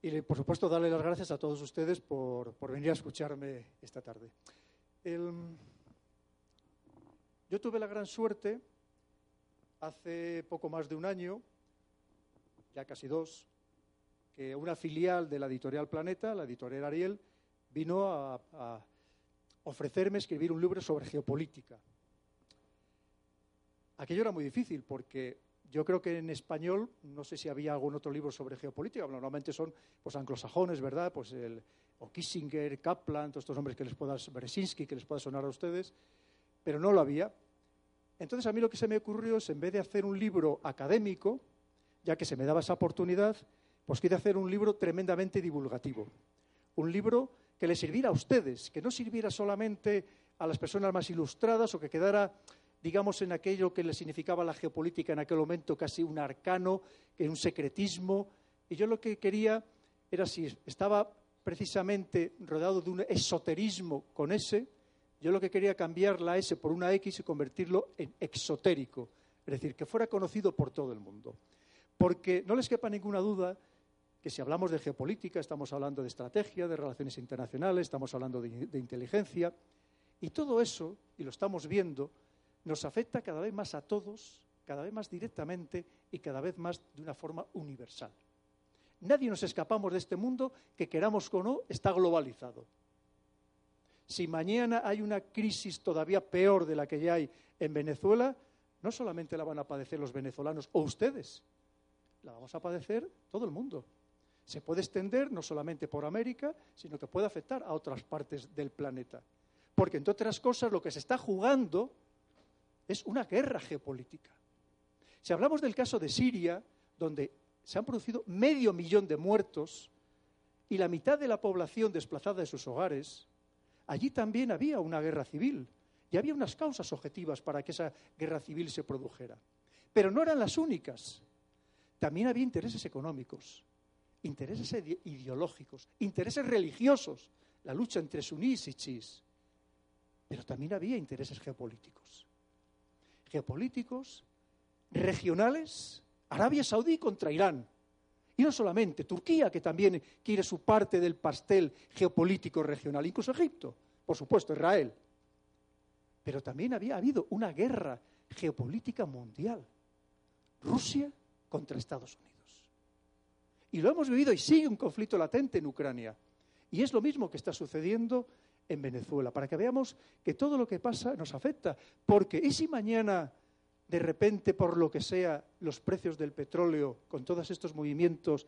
Y, por supuesto, darle las gracias a todos ustedes por, venir a escucharme esta tarde. yo tuve la gran suerte, hace poco más de un año, ya casi dos, que una filial de la editorial Planeta, la editorial Ariel, vino a ofrecerme escribir un libro sobre geopolítica. Aquello era muy difícil porque yo creo que en español, no sé si había algún otro libro sobre geopolítica, normalmente son pues anglosajones, ¿verdad? Pues el, o Kissinger, Kaplan, todos estos nombres que les pueda, Beresinski, que les pueda sonar a ustedes, pero no lo había. Entonces a mí lo que se me ocurrió es, en vez de hacer un libro académico, ya que se me daba esa oportunidad, pues quise hacer un libro tremendamente divulgativo. Un libro que le sirviera a ustedes, que no sirviera solamente a las personas más ilustradas o que quedara digamos, en aquello que le significaba la geopolítica en aquel momento, casi un arcano, un secretismo. Y yo lo que quería era si estaba precisamente rodeado de un esoterismo con S, yo lo que quería cambiar la S por una X y convertirlo en exotérico, es decir, que fuera conocido por todo el mundo. Porque no les quepa ninguna duda que si hablamos de geopolítica, estamos hablando de estrategia, de relaciones internacionales, estamos hablando de inteligencia, y todo eso, y lo estamos viendo, nos afecta cada vez más a todos, cada vez más directamente y cada vez más de una forma universal. Nadie nos escapamos de este mundo que queramos o no está globalizado. Si mañana hay una crisis todavía peor de la que ya hay en Venezuela, no solamente la van a padecer los venezolanos o ustedes, la vamos a padecer todo el mundo. Se puede extender no solamente por América, sino que puede afectar a otras partes del planeta. Porque, entre otras cosas, lo que se está jugando es una guerra geopolítica. Si hablamos del caso de Siria, donde se han producido medio millón de muertos y la mitad de la población desplazada de sus hogares, allí también había una guerra civil y había unas causas objetivas para que esa guerra civil se produjera. Pero no eran las únicas. También había intereses económicos, intereses ideológicos, intereses religiosos, la lucha entre sunís y chis. Pero también había intereses geopolíticos geopolíticos, regionales, Arabia Saudí contra Irán. Y no solamente, Turquía, que también quiere su parte del pastel geopolítico regional, incluso Egipto, por supuesto, Israel. Pero también había habido una guerra geopolítica mundial. Rusia contra Estados Unidos. Y lo hemos vivido y sigue un conflicto latente en Ucrania. Y es lo mismo que está sucediendo en Venezuela, para que veamos que todo lo que pasa nos afecta. Porque, ¿y si mañana, de repente, por lo que sea, los precios del petróleo, con todos estos movimientos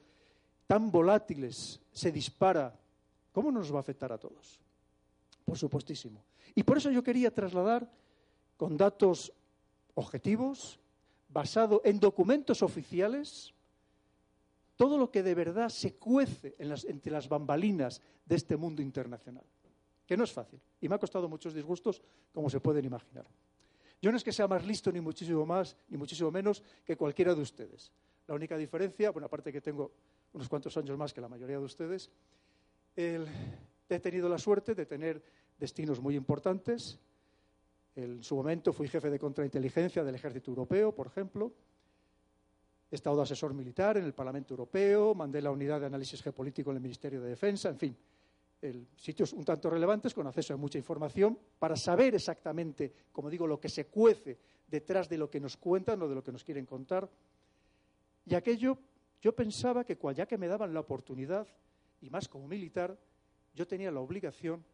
tan volátiles, se dispara? ¿Cómo nos va a afectar a todos? Por supuestísimo. Y por eso yo quería trasladar con datos objetivos, basado en documentos oficiales, todo lo que de verdad se cuece entre las bambalinas de este mundo internacional que no es fácil. Y me ha costado muchos disgustos, como se pueden imaginar. Yo no es que sea más listo, ni muchísimo más, ni muchísimo menos que cualquiera de ustedes. La única diferencia, bueno, aparte que tengo unos cuantos años más que la mayoría de ustedes, he tenido la suerte de tener destinos muy importantes. En su momento fui jefe de contrainteligencia del Ejército Europeo, por ejemplo. He estado asesor militar en el Parlamento Europeo, mandé la unidad de análisis geopolítico en el Ministerio de Defensa, en fin sitios un tanto relevantes con acceso a mucha información para saber exactamente, como digo, lo que se cuece detrás de lo que nos cuentan o de lo que nos quieren contar. Y aquello, yo pensaba que ya que me daban la oportunidad, y más como militar, yo tenía la obligación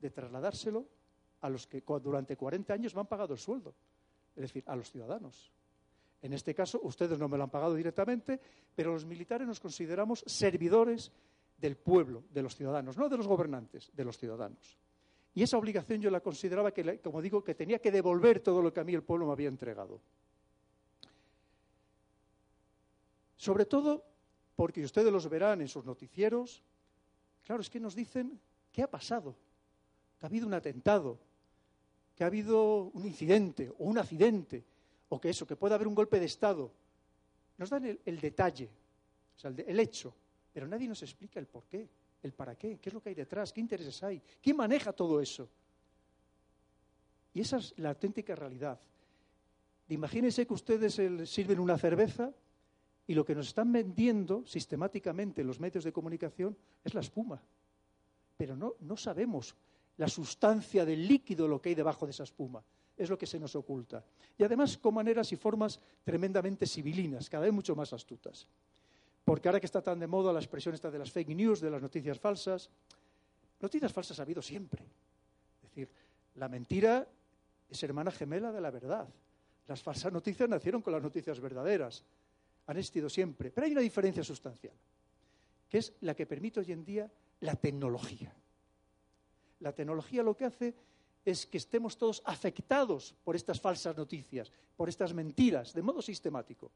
de trasladárselo a los que durante 40 años me han pagado el sueldo, es decir, a los ciudadanos. En este caso, ustedes no me lo han pagado directamente, pero los militares nos consideramos servidores del pueblo, de los ciudadanos, no de los gobernantes, de los ciudadanos. Y esa obligación yo la consideraba que, como digo, que tenía que devolver todo lo que a mí el pueblo me había entregado. Sobre todo porque ustedes los verán en sus noticieros, claro, es que nos dicen qué ha pasado, que ha habido un atentado, que ha habido un incidente o un accidente, o que eso, que puede haber un golpe de Estado. Nos dan el, detalle, o sea, el hecho. Pero nadie nos explica el por qué, el para qué, qué es lo que hay detrás, qué intereses hay, quién maneja todo eso. Y esa es la auténtica realidad. Imagínense que ustedes sirven una cerveza Y lo que nos están vendiendo sistemáticamente los medios de comunicación es la espuma. Pero no, no sabemos la sustancia del líquido, lo que hay debajo de esa espuma. Es lo que se nos oculta. Y además con maneras y formas tremendamente civilinas, cada vez mucho más astutas. Porque ahora que está tan de moda la expresión esta de las fake news, de las noticias falsas, noticias falsas ha habido siempre. Es decir, la mentira es hermana gemela de la verdad. Las falsas noticias nacieron con las noticias verdaderas. Han existido siempre. Pero hay una diferencia sustancial, que es la que permite hoy en día la tecnología. La tecnología lo que hace es que estemos todos afectados por estas falsas noticias, por estas mentiras, de modo sistemático.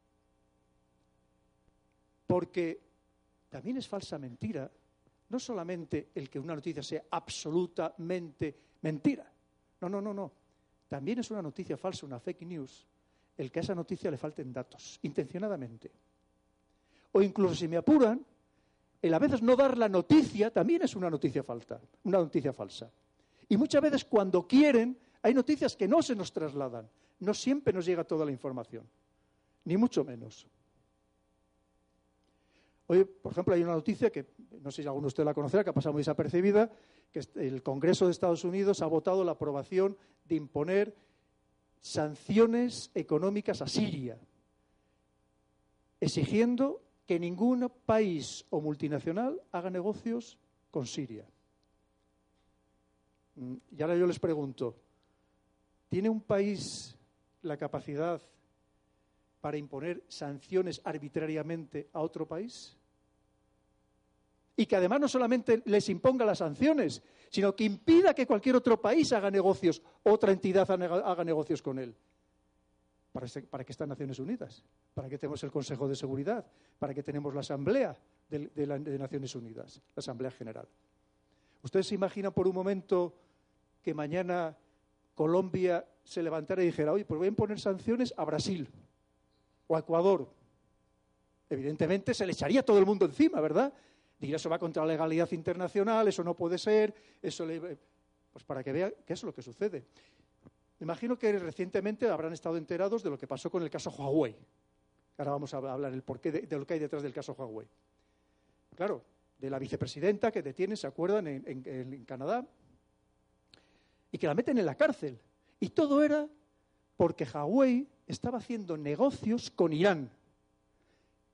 Porque también es falsa mentira no solamente el que una noticia sea absolutamente mentira. No, no, no, no. También es una noticia falsa, una fake news, el que a esa noticia le falten datos, intencionadamente. O incluso si me apuran, el a veces no dar la noticia también es una noticia falta, una noticia falsa. Y muchas veces cuando quieren, hay noticias que no se nos trasladan. No siempre nos llega toda la información, ni mucho menos. Hoy, por ejemplo, hay una noticia que no sé si alguno de ustedes la conocerá, que ha pasado muy desapercibida, que el Congreso de Estados Unidos ha votado la aprobación de imponer sanciones económicas a Siria, exigiendo que ningún país o multinacional haga negocios con Siria. Mm, y ahora yo les pregunto, ¿tiene un país la capacidad para imponer sanciones arbitrariamente a otro país? Y que además no solamente les imponga las sanciones, sino que impida que cualquier otro país haga negocios, otra entidad haga negocios con él. ¿Para, para qué están Naciones Unidas? ¿Para qué tenemos el Consejo de Seguridad? ¿Para qué tenemos la Asamblea de, de Naciones Unidas, la Asamblea General? ¿Ustedes se imaginan por un momento que mañana Colombia se levantara y dijera, oye, pues voy a imponer sanciones a Brasil o a Ecuador? Evidentemente se le echaría todo el mundo encima, ¿verdad? Diría, eso va contra la legalidad internacional, eso no puede ser, eso le... Pues para que vea qué es lo que sucede. Imagino que recientemente habrán estado enterados de lo que pasó con el caso Huawei. Ahora vamos a hablar el porqué de, lo que hay detrás del caso Huawei. Claro, de la vicepresidenta que detiene, ¿se acuerdan?, en Canadá, y que la meten en la cárcel. Y todo era porque Huawei estaba haciendo negocios con Irán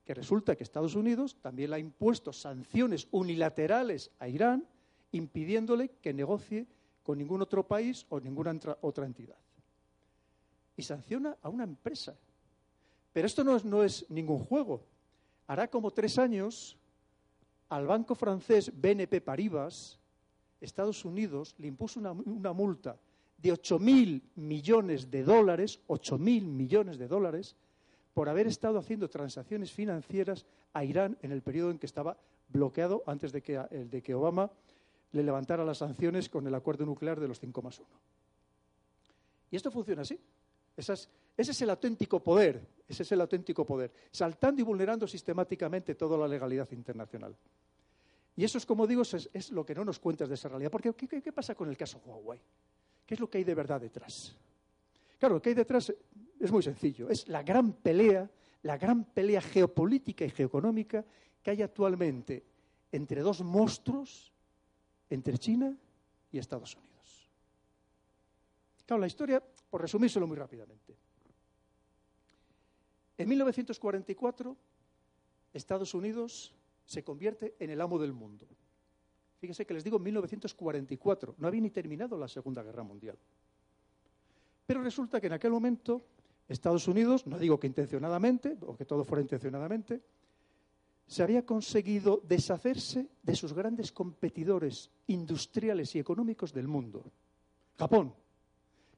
que resulta que Estados Unidos también le ha impuesto sanciones unilaterales a Irán, impidiéndole que negocie con ningún otro país o ninguna otra entidad. Y sanciona a una empresa. Pero esto no es, ningún juego. Hará como tres años al banco francés BNP Paribas, Estados Unidos le impuso una, una multa de 8.000 millones de dólares, 8.000 millones de dólares, por haber estado haciendo transacciones financieras a Irán en el periodo en que estaba bloqueado antes de que, de que Obama le levantara las sanciones con el acuerdo nuclear de los 5 más 1. Y esto funciona así. ese es el auténtico poder, ese es el auténtico poder, saltando y vulnerando sistemáticamente toda la legalidad internacional. Y eso es, como digo, es, lo que no nos cuentas de esa realidad. Porque, ¿qué, ¿qué, pasa con el caso Huawei? ¿Qué es lo que hay de verdad detrás? Claro, lo que hay detrás es muy sencillo. Es la gran pelea, la gran pelea geopolítica y geoeconómica que hay actualmente entre dos monstruos, entre China y Estados Unidos. Claro, la historia, por resumírselo muy rápidamente. En 1944, Estados Unidos se convierte en el amo del mundo. Fíjense que les digo 1944, no había ni terminado la Segunda Guerra Mundial. Pero resulta que en aquel momento Estados Unidos, no digo que intencionadamente, o que todo fuera intencionadamente, se había conseguido deshacerse de sus grandes competidores industriales y económicos del mundo. Japón.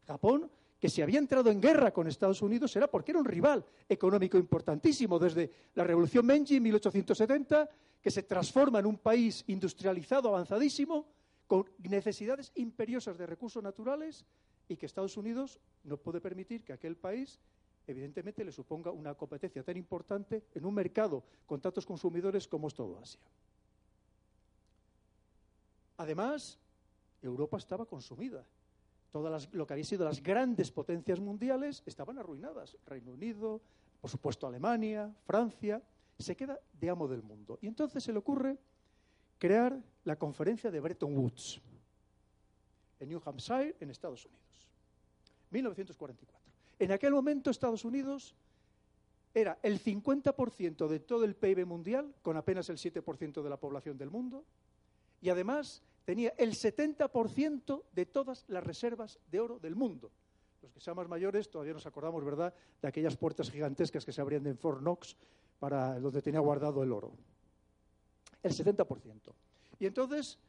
Japón, que si había entrado en guerra con Estados Unidos era porque era un rival económico importantísimo desde la Revolución Meiji en 1870, que se transforma en un país industrializado, avanzadísimo, con necesidades imperiosas de recursos naturales y que Estados Unidos no puede permitir que aquel país evidentemente le suponga una competencia tan importante en un mercado con tantos consumidores como es todo Asia. Además, Europa estaba consumida. Todas lo que había sido las grandes potencias mundiales estaban arruinadas. Reino Unido, por supuesto Alemania, Francia, se queda de amo del mundo. Y entonces se le ocurre crear la conferencia de Bretton Woods en New Hampshire, en Estados Unidos. 1944. En aquel momento Estados Unidos era el 50% de todo el PIB mundial, con apenas el 7% de la población del mundo, y además tenía el 70% de todas las reservas de oro del mundo. Los que sean más mayores todavía nos acordamos, ¿verdad?, de aquellas puertas gigantescas que se abrían en Fort Knox para donde tenía guardado el oro. El 70%. Y entonces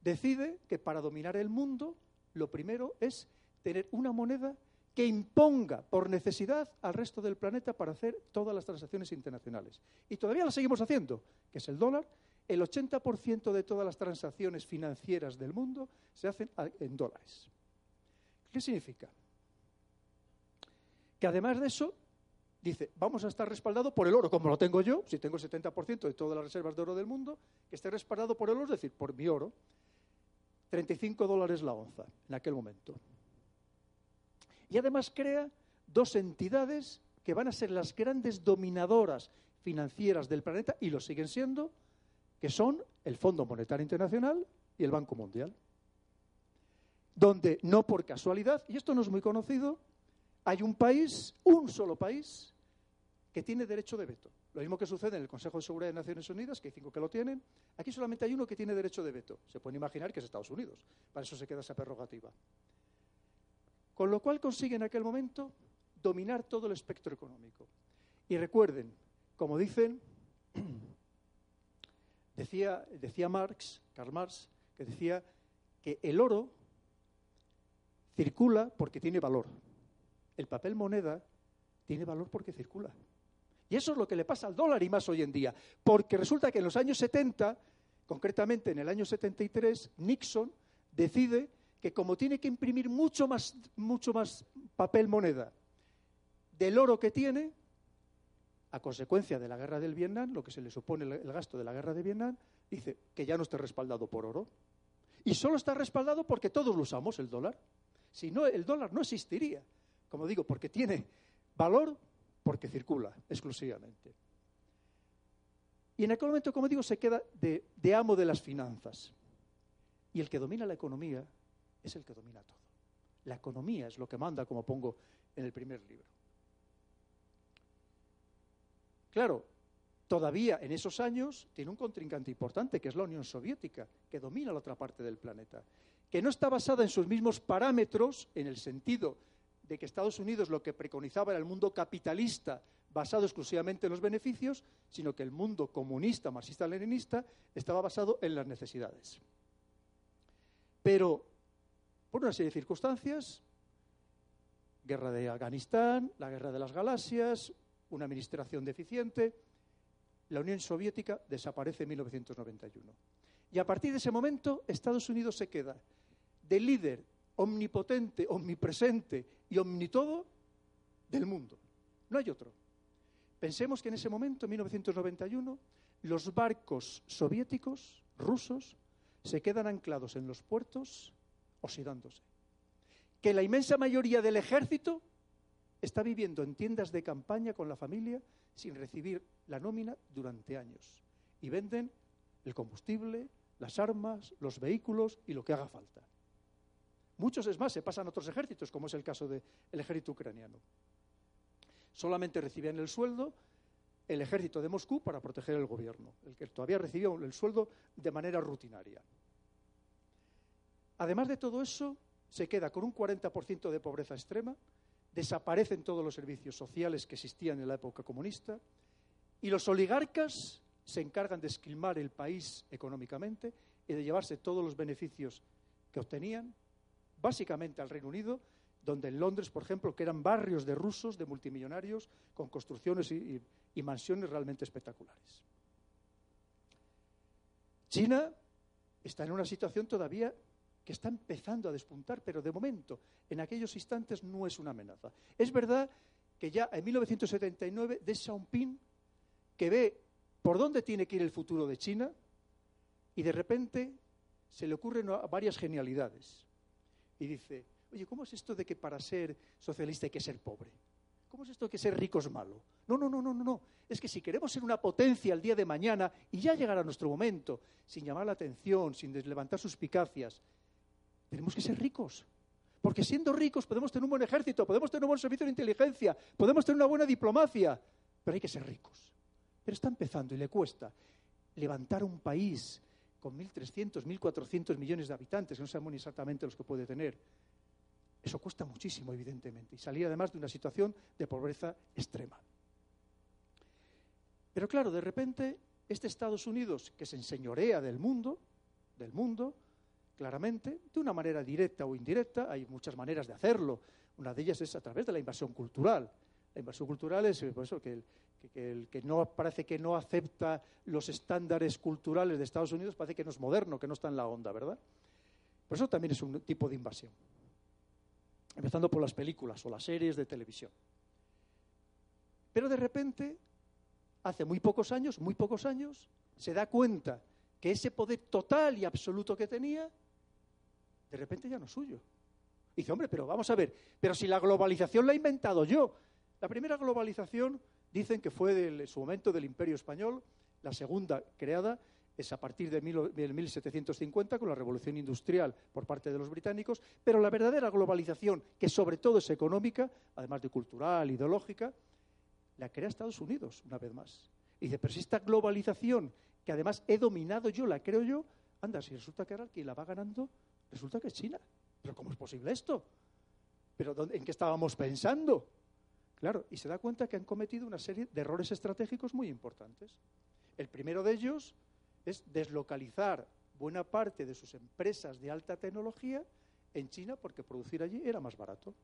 decide que para dominar el mundo, lo primero es tener una moneda que imponga por necesidad al resto del planeta para hacer todas las transacciones internacionales. Y todavía las seguimos haciendo, que es el dólar. El 80% de todas las transacciones financieras del mundo se hacen en dólares. ¿Qué significa? Que además de eso, dice, vamos a estar respaldado por el oro, como lo tengo yo, si tengo el 70% de todas las reservas de oro del mundo, que esté respaldado por el oro, es decir, por mi oro. 35 dólares la onza en aquel momento. Y además crea dos entidades que van a ser las grandes dominadoras financieras del planeta, y lo siguen siendo, que son el Fondo Monetario Internacional y el Banco Mundial. Donde, no por casualidad, y esto no es muy conocido, hay un país, un solo país, que tiene derecho de veto. Lo mismo que sucede en el Consejo de Seguridad de Naciones Unidas, que hay cinco que lo tienen. Aquí solamente hay uno que tiene derecho de veto. Se puede imaginar que es Estados Unidos. Para eso se queda esa prerrogativa. Con lo cual consigue en aquel momento dominar todo el espectro económico. Y recuerden, como dicen, decía, decía Marx, Karl Marx, que decía que el oro circula porque tiene valor. El papel moneda tiene valor porque circula. Y eso es lo que le pasa al dólar y más hoy en día. Porque resulta que en los años 70, concretamente en el año 73, Nixon decide que como tiene que imprimir mucho más, mucho más papel moneda del oro que tiene, a consecuencia de la guerra del Vietnam, lo que se le supone el gasto de la guerra de Vietnam, dice que ya no está respaldado por oro. Y solo está respaldado porque todos lo usamos, el dólar. Si no, el dólar no existiría. Como digo, porque tiene valor porque circula exclusivamente. Y en aquel momento, como digo, se queda de amo de las finanzas. Y el que domina la economía es el que domina todo. La economía es lo que manda, como pongo en el primer libro. Claro, todavía en esos años tiene un contrincante importante, que es la Unión Soviética, que domina la otra parte del planeta, que no está basada en sus mismos parámetros, en el sentido de que Estados Unidos lo que preconizaba era el mundo capitalista basado exclusivamente en los beneficios, sino que el mundo comunista, marxista-leninista, estaba basado en las necesidades. Pero por una serie de circunstancias, guerra de Afganistán, la guerra de las galaxias, una administración deficiente, la Unión Soviética desaparece en 1991. Y a partir de ese momento, Estados Unidos se queda de líder omnipotente, omnipresente y omnitodo del mundo. No hay otro. Pensemos que en ese momento, en 1991, los barcos soviéticos, rusos, se quedan anclados en los puertos oxidándose. Que la inmensa mayoría del ejército está viviendo en tiendas de campaña con la familia sin recibir la nómina durante años. Y venden el combustible, las armas, los vehículos y lo que haga falta. Muchos, es más, se pasan a otros ejércitos, como es el caso del ejército ucraniano. Solamente recibían el sueldo el ejército de Moscú para proteger el gobierno, el que todavía recibía el sueldo de manera rutinaria. Además de todo eso, se queda con un 40% de pobreza extrema, desaparecen todos los servicios sociales que existían en la época comunista y los oligarcas se encargan de esquilmar el país económicamente y de llevarse todos los beneficios que obtenían, básicamente al Reino Unido, donde en Londres, por ejemplo, que eran barrios de rusos, de multimillonarios, con construcciones y, mansiones realmente espectaculares. China está en una situación todavía que está empezando a despuntar, pero de momento, en aquellos instantes, no es una amenaza. Es verdad que ya en 1979, de Xiaoping, que ve por dónde tiene que ir el futuro de China, y de repente se le ocurren varias genialidades. Y dice, oye, ¿cómo es esto de que para ser socialista hay que ser pobre? ¿Cómo es esto que ser rico es malo? No, no, no, no, no, no. Es que si queremos ser una potencia el día de mañana y ya llegará nuestro momento, sin llamar la atención, sin levantar suspicacias, tenemos que ser ricos. Porque siendo ricos podemos tener un buen ejército, podemos tener un buen servicio de inteligencia, podemos tener una buena diplomacia, pero hay que ser ricos. Pero está empezando y le cuesta levantar un país con 1.300, 1.400 millones de habitantes, que no sabemos exactamente los que puede tener. Eso cuesta muchísimo, evidentemente, y salir además de una situación de pobreza extrema. Pero claro, de repente, este Estados Unidos, que se enseñorea del mundo, del mundo, claramente, de una manera directa o indirecta, hay muchas maneras de hacerlo. Una de ellas es a través de la invasión cultural. La invasión cultural es pues eso, que, el, que, no parece que no acepta los estándares culturales de Estados Unidos, parece que no es moderno, que no está en la onda, ¿verdad? Por eso también es un tipo de invasión. Empezando por las películas o las series de televisión. Pero de repente, hace muy pocos años, muy pocos años, se da cuenta que ese poder total y absoluto que tenía de repente ya no es suyo. dice, hombre, pero vamos a ver, pero si la globalización la he inventado yo. La primera globalización dicen que fue en su momento del Imperio Español, la segunda creada es a partir de, 1750 con la revolución industrial por parte de los británicos, pero la verdadera globalización, que sobre todo es económica, además de cultural, ideológica, la crea Estados Unidos, una vez más. Y dice, pero si esta globalización, que además he dominado yo, la creo yo, anda, si resulta que ahora quien la va ganando Resulta que es China. ¿Pero cómo es posible esto? ¿Pero en qué estábamos pensando? Claro, y se da cuenta que han cometido una serie de errores estratégicos muy importantes. El primero de ellos es deslocalizar buena parte de sus empresas de alta tecnología en China porque producir allí era más barato.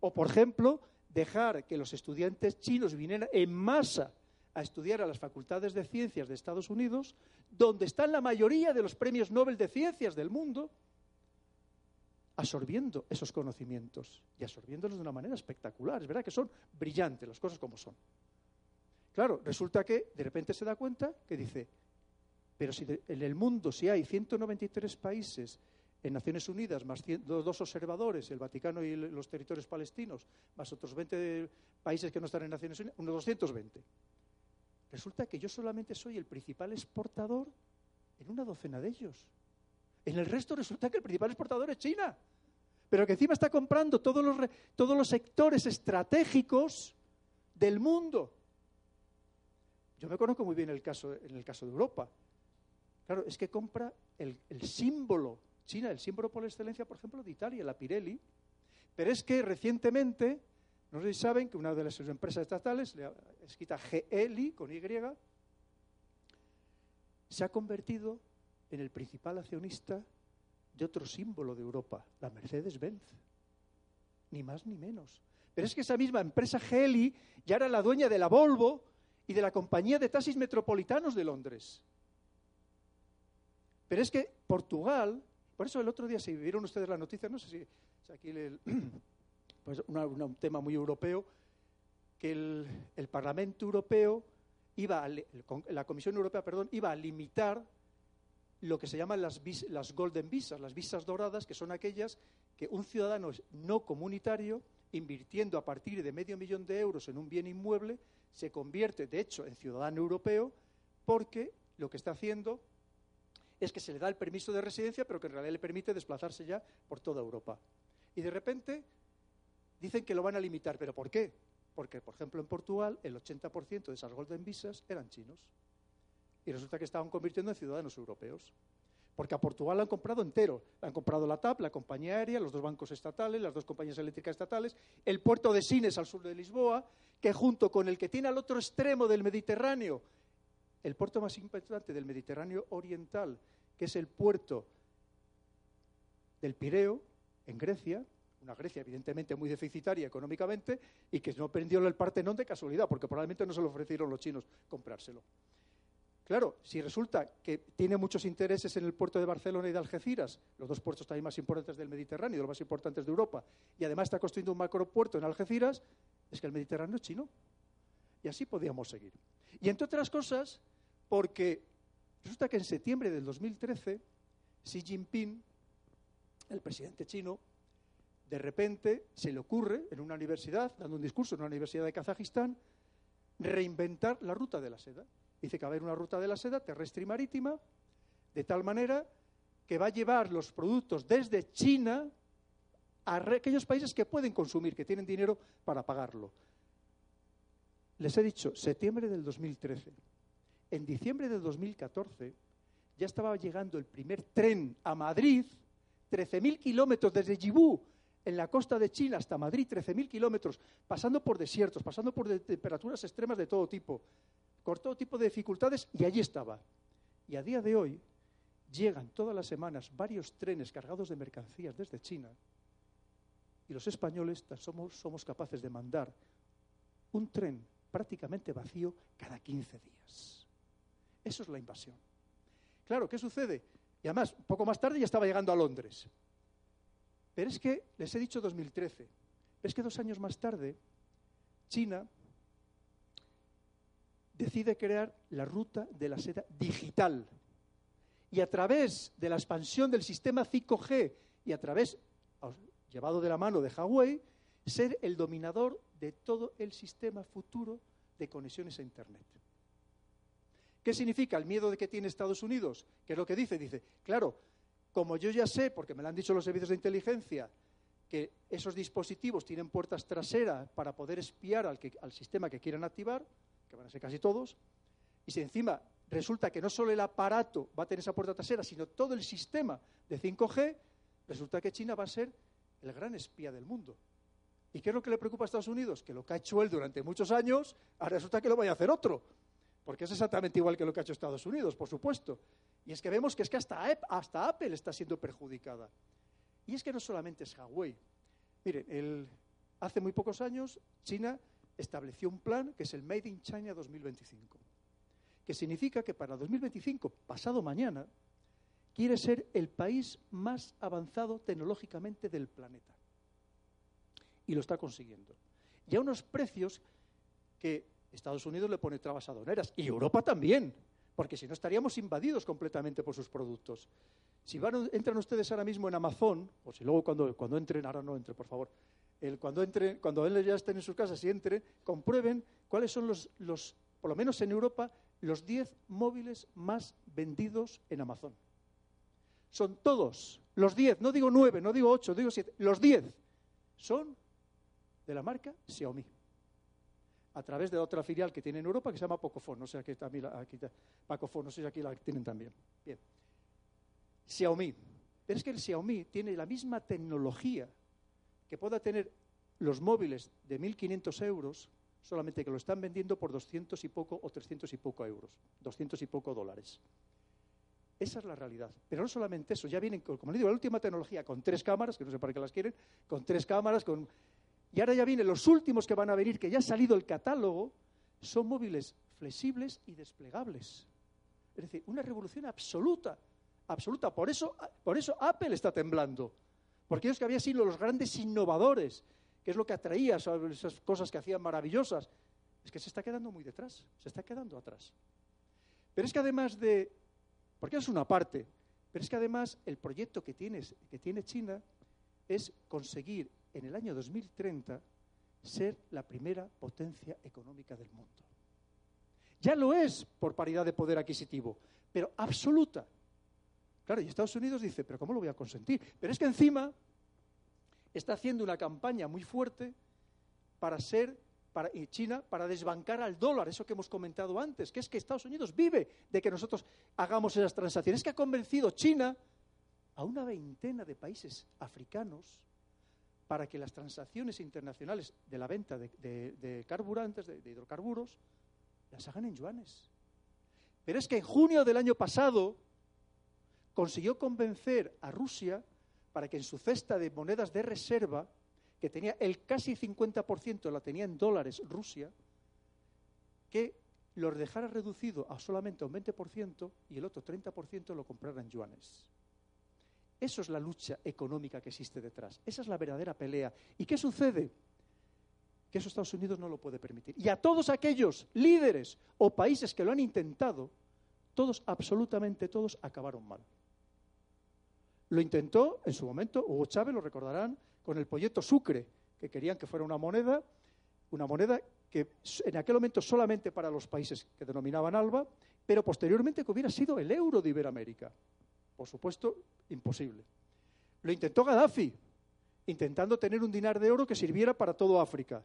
O, por ejemplo, dejar que los estudiantes chinos vinieran en masa a estudiar a las facultades de ciencias de Estados Unidos, donde están la mayoría de los premios Nobel de ciencias del mundo, absorbiendo esos conocimientos y absorbiéndolos de una manera espectacular. Es verdad que son brillantes las cosas como son. Claro, resulta que de repente se da cuenta que dice, pero si en el mundo si hay 193 países en Naciones Unidas, más dos observadores, el Vaticano y los territorios palestinos, más otros 20 países que no están en Naciones Unidas, unos 220. Resulta que yo solamente soy el principal exportador en una docena de ellos. En el resto resulta que el principal exportador es China. Pero que encima está comprando todos los, todos los sectores estratégicos del mundo. Yo me conozco muy bien el caso, en el caso de Europa. Claro, es que compra el, el símbolo, China, el símbolo por excelencia, por ejemplo, de Italia, la Pirelli. Pero es que recientemente, no sé si saben que una de las empresas estatales, escrita GELI con Y, se ha convertido en el principal accionista de otro símbolo de Europa, la Mercedes-Benz. Ni más ni menos. Pero es que esa misma empresa Geli ya era la dueña de la Volvo y de la compañía de taxis metropolitanos de Londres. Pero es que Portugal, por eso el otro día, si vieron ustedes la noticia, no sé si, aquí el, pues un tema muy europeo, que el, Parlamento Europeo iba, a, la Comisión Europea, perdón, iba a limitar lo que se llaman las, las golden visas, las visas doradas, que son aquellas que un ciudadano no comunitario, invirtiendo a partir de medio millón de euros en un bien inmueble, se convierte, de hecho, en ciudadano europeo porque lo que está haciendo es que se le da el permiso de residencia, pero que en realidad le permite desplazarse ya por toda Europa. Y de repente dicen que lo van a limitar, pero ¿por qué? Porque, por ejemplo, en Portugal el 80% de esas golden visas eran chinos y resulta que estaban convirtiendo en ciudadanos europeos. Porque a Portugal la han comprado entero. Han comprado la TAP, la compañía aérea, los dos bancos estatales, las dos compañías eléctricas estatales, el puerto de Sines al sur de Lisboa, que junto con el que tiene al otro extremo del Mediterráneo, el puerto más importante del Mediterráneo oriental, que es el puerto del Pireo, en Grecia, una Grecia evidentemente muy deficitaria económicamente y que no prendió el Partenón de casualidad, porque probablemente no se lo ofrecieron los chinos comprárselo. Claro, si resulta que tiene muchos intereses en el puerto de Barcelona y de Algeciras, los dos puertos también más importantes del Mediterráneo, los más importantes de Europa, y además está construyendo un macropuerto en Algeciras, es que el Mediterráneo es chino. Y así podíamos seguir. Y entre otras cosas, porque resulta que en septiembre del 2013, Xi Jinping, el presidente chino, de repente se le ocurre en una universidad, dando un discurso en una universidad de Kazajistán, reinventar la ruta de la seda. Dice que va a haber una ruta de la seda terrestre y marítima, de tal manera que va a llevar los productos desde China a aquellos países que pueden consumir, que tienen dinero para pagarlo. Les he dicho, septiembre del 2013. En diciembre del 2014 ya estaba llegando el primer tren a Madrid, 13.000 kilómetros desde Yibú, en la costa de China hasta Madrid, 13.000 kilómetros, pasando por desiertos, pasando por temperaturas extremas de todo tipo, con todo tipo de dificultades, y allí estaba. Y a día de hoy llegan todas las semanas varios trenes cargados de mercancías desde China, y los españoles somos, capaces de mandar un tren prácticamente vacío cada 15 días. Eso es la invasión. Claro, ¿qué sucede? Y además, poco más tarde ya estaba llegando a Londres. Pero es que, les he dicho 2013, es que dos años más tarde, China decide crear la ruta de la seda digital. Y a través de la expansión del sistema 5G y a través, llevado de la mano de Huawei, ser el dominador de todo el sistema futuro de conexiones a Internet. ¿Qué significa el miedo de que tiene Estados Unidos? ¿Qué es lo que dice? Dice, claro, como yo ya sé, porque me lo han dicho los servicios de inteligencia, que esos dispositivos tienen puertas traseras para poder espiar al, al sistema que quieran activar, que van a ser casi todos, y si encima resulta que no solo el aparato va a tener esa puerta trasera, sino todo el sistema de 5G, resulta que China va a ser el gran espía del mundo. ¿Y qué es lo que le preocupa a Estados Unidos? Que lo que ha hecho él durante muchos años, ahora resulta que lo vaya a hacer otro. Porque es exactamente igual que lo que ha hecho Estados Unidos, por supuesto. Y es que vemos que es que hasta, hasta Apple está siendo perjudicada. Y es que no solamente es Huawei. Miren, hace muy pocos años China estableció un plan que es el Made in China 2025, que significa que para 2025, pasado mañana, quiere ser el país más avanzado tecnológicamente del planeta y lo está consiguiendo. Y a unos precios que Estados Unidos le pone trabas aduaneras y Europa también, porque si no estaríamos invadidos completamente por sus productos. Si van, entran ustedes ahora mismo en Amazon, o si luego cuando, cuando entren, ahora no entre, por favor, el, cuando, entren, cuando ellos ya estén en sus casas y entren, comprueben cuáles son los, los, por lo menos en Europa, los 10 móviles más vendidos en Amazon. Son todos, los 10, no digo 9, no digo 8, digo 7, los 10 son de la marca Xiaomi. A través de otra filial que tiene en Europa que se llama Pocophone. No sé aquí también aquí, Pocophone, no sé si aquí la tienen también. Bien. Xiaomi. Pero es que el Xiaomi tiene la misma tecnología que pueda tener los móviles de 1.500 euros, solamente que lo están vendiendo por 200 y poco o 300 y poco euros, 200 y poco dólares. Esa es la realidad. Pero no solamente eso, ya vienen, como le digo, la última tecnología con tres cámaras, que no sé para qué las quieren, con tres cámaras, con y ahora ya vienen los últimos que van a venir, que ya ha salido el catálogo, son móviles flexibles y desplegables. Es decir, una revolución absoluta, absoluta. Por eso, por eso Apple está temblando. Porque ellos que habían sido los grandes innovadores, que es lo que atraía esas cosas que hacían maravillosas, es que se está quedando muy detrás, se está quedando atrás. Pero es que además de, porque es una parte, pero es que además el proyecto que, que tiene China es conseguir en el año 2030 ser la primera potencia económica del mundo. Ya lo es por paridad de poder adquisitivo, pero absoluta. Claro, y Estados Unidos dice, pero ¿cómo lo voy a consentir? Pero es que encima está haciendo una campaña muy fuerte para ser, para, China, para desbancar al dólar, eso que hemos comentado antes, que es que Estados Unidos vive de que nosotros hagamos esas transacciones. Es que ha convencido China a una veintena de países africanos para que las transacciones internacionales de la venta de, carburantes, de, hidrocarburos, las hagan en yuanes. Pero es que en junio del año pasado consiguió convencer a Rusia para que en su cesta de monedas de reserva, que tenía el casi 50% la tenía en dólares Rusia, que los dejara reducido a solamente un 20% y el otro 30% lo comprara en yuanes. Eso es la lucha económica que existe detrás. Esa es la verdadera pelea. ¿Y qué sucede? Que eso Estados Unidos no lo puede permitir. Y a todos aquellos líderes o países que lo han intentado, todos, absolutamente todos, acabaron mal. Lo intentó en su momento Hugo Chávez, lo recordarán, con el proyecto Sucre, que querían que fuera una moneda, una moneda que en aquel momento solamente para los países que denominaban ALBA, pero posteriormente que hubiera sido el euro de Iberoamérica. Por supuesto, imposible. Lo intentó Gaddafi, intentando tener un dinar de oro que sirviera para todo África.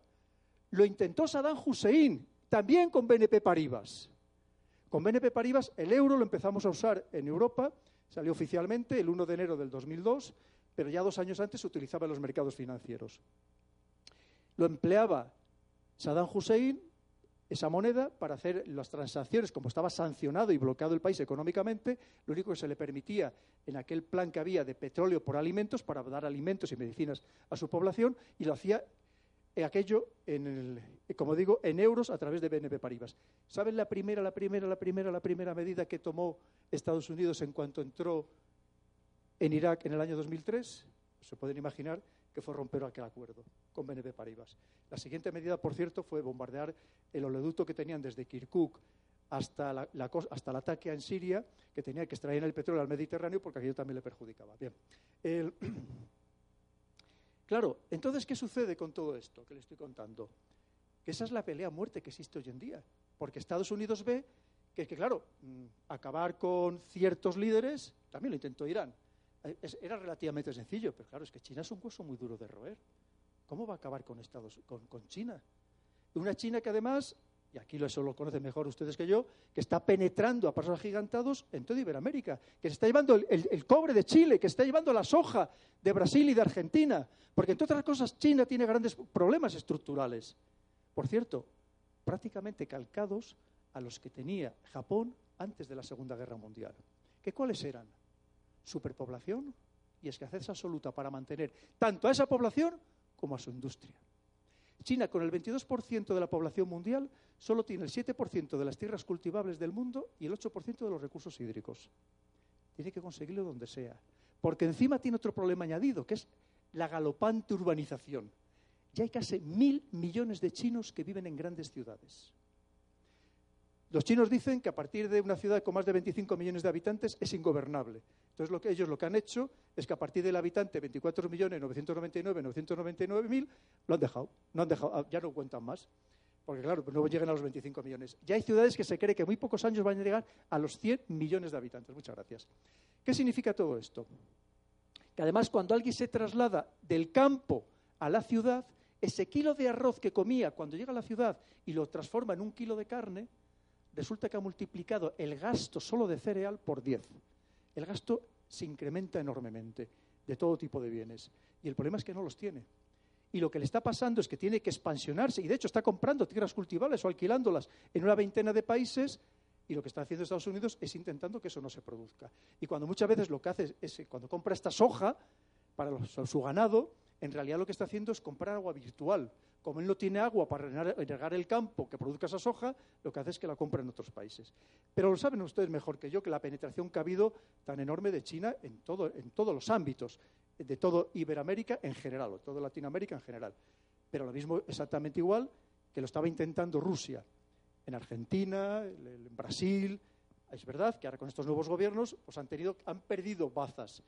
Lo intentó Saddam Hussein, también con BNP Paribas. Con BNP Paribas el euro lo empezamos a usar en Europa, salió oficialmente el 1 de enero del 2002, pero ya dos años antes se utilizaba en los mercados financieros. Lo empleaba Saddam Hussein, esa moneda, para hacer las transacciones, como estaba sancionado y bloqueado el país económicamente, lo único que se le permitía en aquel plan que había de petróleo por alimentos, para dar alimentos y medicinas a su población, y lo hacía aquello, en como digo, en euros a través de BNP Paribas. ¿Saben la primera, la primera, la primera, la primera medida que tomó Estados Unidos en cuanto entró en Irak en el año 2003? Se pueden imaginar que fue romper aquel acuerdo con BNP Paribas. La siguiente medida, por cierto, fue bombardear el oleoducto que tenían desde Kirkuk hasta, hasta el ataque en Siria, que tenía que extraer el petróleo al Mediterráneo porque aquello también le perjudicaba. Bien. Claro, entonces, ¿qué sucede con todo esto que le estoy contando? Que esa es la pelea a muerte que existe hoy en día. Porque Estados Unidos ve que, claro, mm, acabar con ciertos líderes, también lo intentó Irán, eh, era relativamente sencillo, pero claro, es que China es un hueso muy duro de roer. ¿Cómo va a acabar con, Estados, con China? Una China que además y aquí eso lo conocen mejor ustedes que yo, que está penetrando a pasos agigantados en toda Iberoamérica, que se está llevando el, cobre de Chile, que se está llevando la soja de Brasil y de Argentina, porque entre otras cosas China tiene grandes problemas estructurales. Por cierto, prácticamente calcados a los que tenía Japón antes de la Segunda Guerra Mundial. ¿Qué cuáles eran? Superpoblación y escasez absoluta para mantener tanto a esa población como a su industria. China, con el 22% de la población mundial, solo tiene el 7% de las tierras cultivables del mundo y el 8% de los recursos hídricos. Tiene que conseguirlo donde sea. Porque encima tiene otro problema añadido, que es la galopante urbanización. Ya hay casi mil millones de chinos que viven en grandes ciudades. Los chinos dicen que a partir de una ciudad con más de 25 millones de habitantes es ingobernable. Entonces, lo que ellos lo que han hecho es que a partir del habitante 24.999.999.000 lo han dejado. No han dejado, ah, ya no cuentan más. Porque claro, no llegan a los 25 millones. Ya hay ciudades que se cree que muy pocos años van a llegar a los 100 millones de habitantes. Muchas gracias. ¿Qué significa todo esto? Que además cuando alguien se traslada del campo a la ciudad, ese kilo de arroz que comía cuando llega a la ciudad y lo transforma en un kilo de carne, resulta que ha multiplicado el gasto solo de cereal por 10. El gasto se incrementa enormemente de todo tipo de bienes. Y el problema es que no los tiene. Y lo que le está pasando es que tiene que expansionarse y de hecho está comprando tierras cultivables o alquilándolas en una veintena de países y lo que está haciendo Estados Unidos es intentando que eso no se produzca. Y cuando muchas veces lo que hace es, cuando compra esta soja para su ganado, en realidad lo que está haciendo es comprar agua virtual. Como él no tiene agua para regar el campo que produzca esa soja, lo que hace es que la compra en otros países. Pero lo saben ustedes mejor que yo que la penetración que ha habido tan enorme de China en, en todos los ámbitos, de todo Iberoamérica en general, o toda Latinoamérica en general. Pero lo mismo exactamente igual que lo estaba intentando Rusia, en Argentina, en Brasil. Es verdad que ahora con estos nuevos gobiernos pues han, tenido, han perdido bazas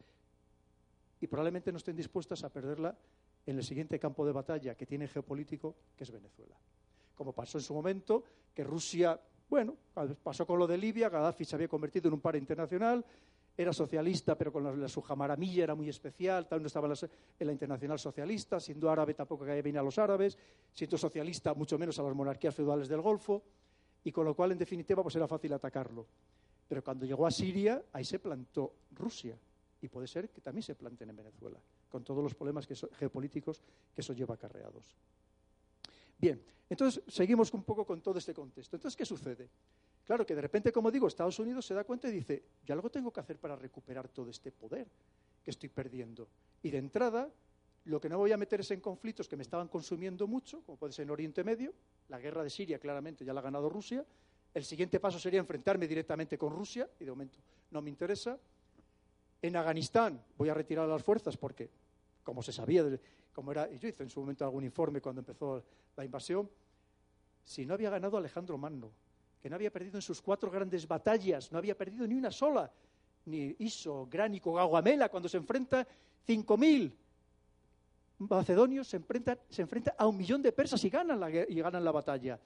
y probablemente no estén dispuestas a perderla en el siguiente campo de batalla que tiene geopolítico, que es Venezuela. Como pasó en su momento, que Rusia, bueno, pasó con lo de Libia, Gaddafi se había convertido en un par internacional, era socialista, pero con la, su jamaramilla era muy especial, tal no estaba en la, internacional socialista, siendo árabe tampoco caía bien a los árabes, siendo socialista mucho menos a las monarquías feudales del Golfo, y con lo cual, en definitiva, pues era fácil atacarlo. Pero cuando llegó a Siria, ahí se plantó Rusia, y puede ser que también se planteen en Venezuela, con todos los problemas geopolíticos que eso lleva acarreados. Bien, entonces seguimos un poco con todo este contexto. Entonces, ¿qué sucede? Claro que de repente, como digo, Estados Unidos se da cuenta y dice, yo algo tengo que hacer para recuperar todo este poder que estoy perdiendo. Y de entrada, lo que no voy a meter es en conflictos que me estaban consumiendo mucho, como puede ser en Oriente Medio, la guerra de Siria claramente ya la ha ganado Rusia, el siguiente paso sería enfrentarme directamente con Rusia, y de momento no me interesa, en Afganistán voy a retirar las fuerzas porque, como se sabía, como era, y yo hice en su momento algún informe cuando empezó la invasión, si no había ganado Alejandro Magno, que no había perdido en sus cuatro grandes batallas, no había perdido ni una sola, ni Iso, Gránico, Gaguamela, cuando se enfrenta 5.000 macedonios se enfrentan, se enfrentan a un millón de persas y ganan la, y ganan la batalla.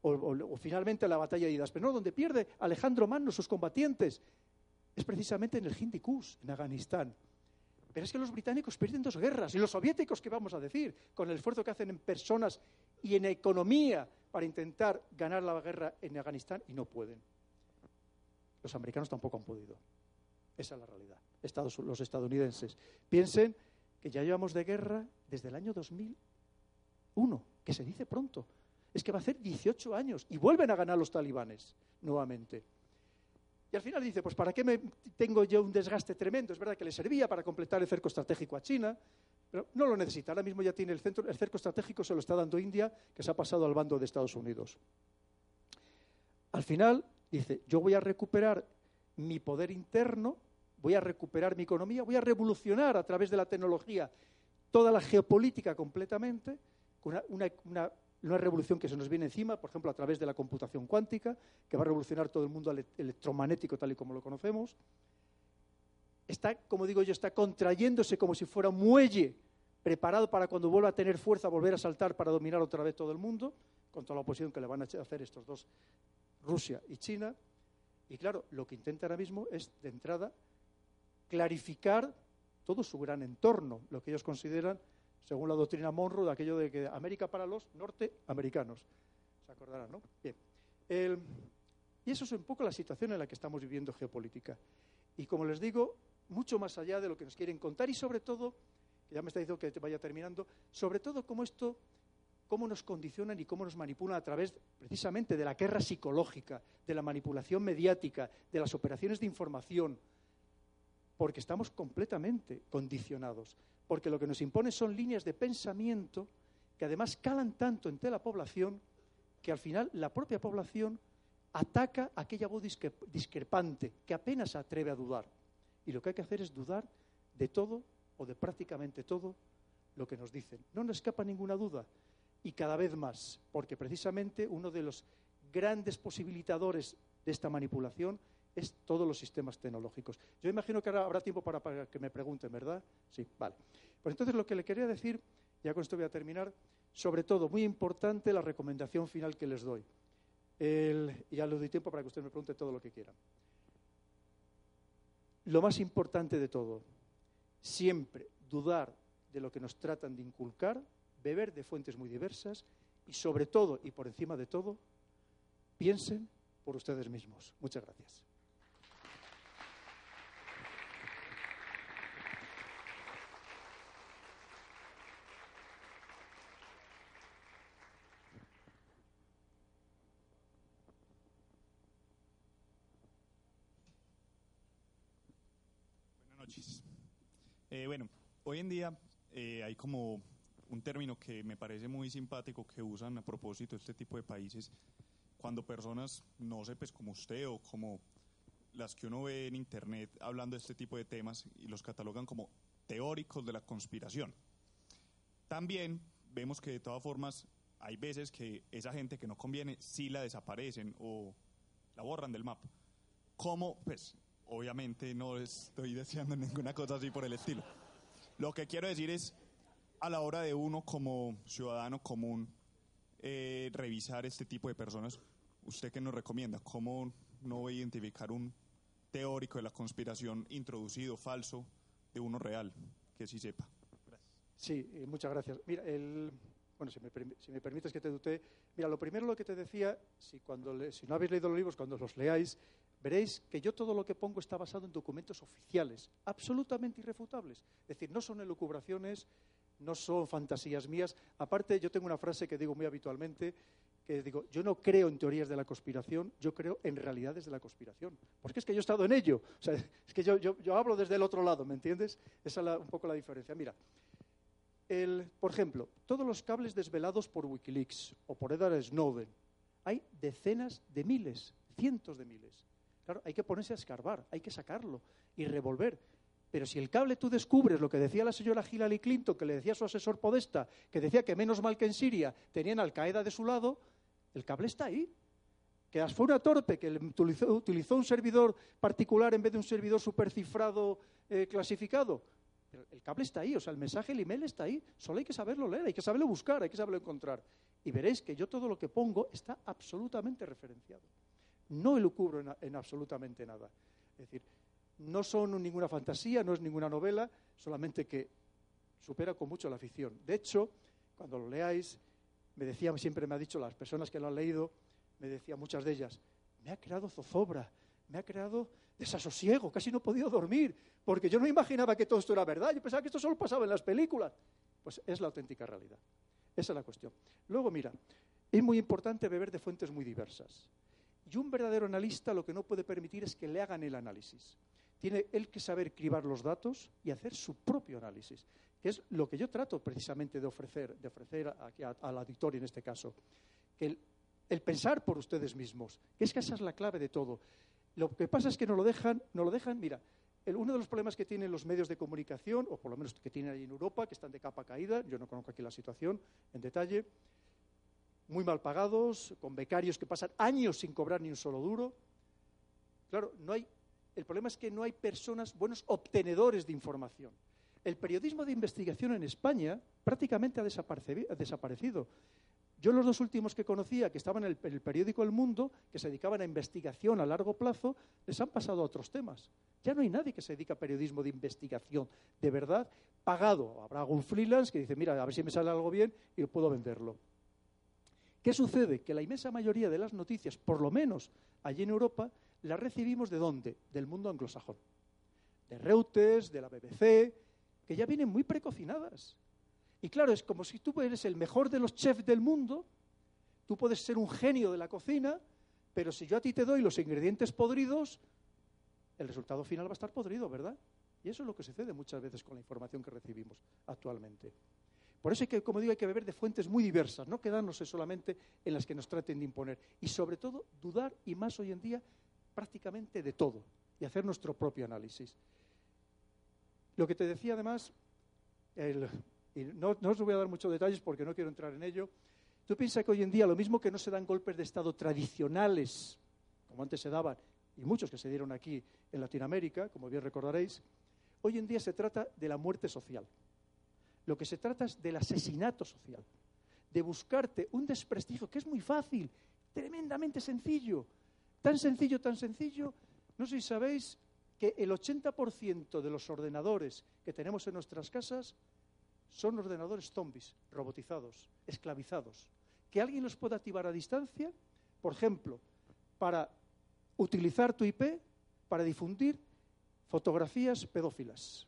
O, finalmente la batalla de Idas. Pero no, donde pierde Alejandro Magno, sus combatientes, es precisamente en el Hindi en Afganistán. Pero es que los británicos pierden dos guerras. Y los soviéticos, ¿qué vamos a decir? Con el esfuerzo que hacen en personas y en economía para intentar ganar la guerra en Afganistán y no pueden. Los americanos tampoco han podido. Esa es la realidad. los estadounidenses. Piensen que ya llevamos de guerra desde el año 2001, que se dice pronto. Es que va a hacer 18 años y vuelven a ganar los talibanes nuevamente. Y al final dice, pues ¿para qué me tengo yo un desgaste tremendo? Es verdad que le servía para completar el cerco estratégico a China, pero no lo necesita. Ahora mismo ya tiene el, centro, el cerco estratégico, se lo está dando India, que se ha pasado al bando de Estados Unidos. Al final dice, yo voy a recuperar mi poder interno, voy a recuperar mi economía, voy a revolucionar a través de la tecnología toda la geopolítica completamente, una, una una revolución que se nos viene encima, por ejemplo, a través de la computación cuántica, que va a revolucionar todo el mundo electromagnético tal y como lo conocemos. Está, como digo yo, está contrayéndose como si fuera un muelle preparado para cuando vuelva a tener fuerza volver a saltar para dominar otra vez todo el mundo, con toda la oposición que le van a hacer estos dos, Rusia y China. Y claro, lo que intenta ahora mismo es, de entrada, clarificar todo su gran entorno, lo que ellos consideran según la doctrina Monroe, de aquello de que América para los norteamericanos. Se acordarán, ¿no? Bien. y eso es un poco la situación en la que estamos viviendo geopolítica. Y como les digo, mucho más allá de lo que nos quieren contar y sobre todo, que ya me está diciendo que vaya terminando, sobre todo cómo esto, cómo nos condicionan y cómo nos manipulan a través precisamente de la guerra psicológica, de la manipulación mediática, de las operaciones de información, porque estamos completamente condicionados porque lo que nos impone son líneas de pensamiento que además calan tanto entre la población que al final la propia población ataca aquella voz discrepante que apenas se atreve a dudar. Y lo que hay que hacer es dudar de todo o de prácticamente todo lo que nos dicen. No nos escapa ninguna duda. Y cada vez más, porque precisamente uno de los grandes posibilitadores de esta manipulación es todos los sistemas tecnológicos. Yo imagino que ahora habrá tiempo para, que me pregunten, ¿verdad? Sí, vale. Pues entonces lo que le quería decir, ya con esto voy a terminar, sobre todo, muy importante la recomendación final que les doy. Ya le doy tiempo para que usted me pregunte todo lo que quiera. Lo más importante de todo, siempre dudar de lo que nos tratan de inculcar, beber de fuentes muy diversas y sobre todo y por encima de todo, piensen por ustedes mismos. Muchas gracias. Eh, bueno, hoy en día eh, hay como un término que me parece muy simpático que usan a propósito este tipo de países cuando personas, no sé, pues como usted o como las que uno ve en internet hablando de este tipo de temas y los catalogan como teóricos de la conspiración. También vemos que de todas formas hay veces que esa gente que no conviene sí la desaparecen o la borran del mapa. ¿Cómo? Pues Obviamente no estoy deseando ninguna cosa así por el estilo. Lo que quiero decir es, a la hora de uno como ciudadano común eh, revisar este tipo de personas, ¿usted qué nos recomienda? ¿Cómo no identificar un teórico de la conspiración introducido, falso, de uno real, que sí sepa? Sí, eh, muchas gracias. Mira, el, bueno, si me, si me, permites que te dute, mira, lo primero lo que te decía, si, cuando si no habéis leído los libros, cuando los leáis, veréis que yo todo lo que pongo está basado en documentos oficiales, absolutamente irrefutables. Es decir, no son elucubraciones, no son fantasías mías. Aparte, yo tengo una frase que digo muy habitualmente, que digo, yo no creo en teorías de la conspiración, yo creo en realidades de la conspiración. Porque es que yo he estado en ello. O sea, es que yo, hablo desde el otro lado, ¿me entiendes? Esa es un poco la diferencia. Mira, por ejemplo, todos los cables desvelados por Wikileaks o por Edward Snowden, hay decenas de miles, cientos de miles. Claro, hay que ponerse a escarbar, hay que sacarlo y revolver. Pero si el cable tú descubres lo que decía la señora Hillary Clinton, que le decía a su asesor Podesta, que decía que menos mal que en Siria tenían Al Qaeda de su lado, el cable está ahí. Que fue una torpe, que utilizó, un servidor particular en vez de un servidor supercifrado eh, clasificado. el cable está ahí, o sea, el mensaje, el email está ahí, solo hay que saberlo leer, hay que saberlo buscar, hay que saberlo encontrar. Y veréis que yo todo lo que pongo está absolutamente referenciado. No elucubro en, en absolutamente nada. Es decir, no son ninguna fantasía, no es ninguna novela, solamente que supera con mucho la ficción. De hecho, cuando lo leáis, me decía, siempre me ha dicho las personas que lo han leído, me decían muchas de ellas, me ha creado zozobra, me ha creado desasosiego, casi no he podido dormir, porque yo no imaginaba que todo esto era verdad, yo pensaba que esto solo pasaba en las películas. Pues es la auténtica realidad. Esa es la cuestión. Luego, mira, es muy importante beber de fuentes muy diversas. Y un verdadero analista lo que no puede permitir es que le hagan el análisis. Tiene él que saber cribar los datos y hacer su propio análisis, que es lo que yo trato precisamente de ofrecer, de ofrecer al auditorio en este caso. Que el, pensar por ustedes mismos, que es que esa es la clave de todo. Lo que pasa es que no lo dejan, no lo dejan, mira, uno de los problemas que tienen los medios de comunicación, o por lo menos que tienen ahí en Europa, que están de capa caída, yo no conozco aquí la situación en detalle, muy mal pagados, con becarios que pasan años sin cobrar ni un solo duro. Claro, no hay, el problema es que no hay personas, buenos obtenedores de información. El periodismo de investigación en España prácticamente ha desaparecido. Yo los dos últimos que conocía, que estaban en el, periódico El Mundo, que se dedicaban a investigación a largo plazo, les han pasado a otros temas. Ya no hay nadie que se dedique a periodismo de investigación de verdad, pagado. Habrá algún freelance que dice, mira, a ver si me sale algo bien y puedo venderlo. ¿Qué sucede? Que la inmensa mayoría de las noticias, por lo menos allí en Europa, las recibimos de dónde? Del mundo anglosajón. De Reuters, de la BBC, que ya vienen muy precocinadas. Y claro, es como si tú eres el mejor de los chefs del mundo, tú puedes ser un genio de la cocina, pero si yo a ti te doy los ingredientes podridos, el resultado final va a estar podrido, ¿verdad? Y eso es lo que sucede muchas veces con la información que recibimos actualmente. Por eso hay que, como digo, hay que beber de fuentes muy diversas, no quedarnos solamente en las que nos traten de imponer. Y sobre todo, dudar, y más hoy en día, prácticamente de todo, y hacer nuestro propio análisis. Lo que te decía además, y no, os voy a dar muchos detalles porque no quiero entrar en ello. Tú piensas que hoy en día lo mismo que no se dan golpes de Estado tradicionales, como antes se daban, y muchos que se dieron aquí en Latinoamérica, como bien recordaréis, hoy en día se trata de la muerte social. Lo que se trata es del asesinato social, de buscarte un desprestigio que es muy fácil, tremendamente sencillo, tan sencillo, tan sencillo. No sé si sabéis que el 80% de los ordenadores que tenemos en nuestras casas son ordenadores zombies, robotizados, esclavizados. Que alguien los pueda activar a distancia, por ejemplo, para utilizar tu IP para difundir fotografías pedófilas.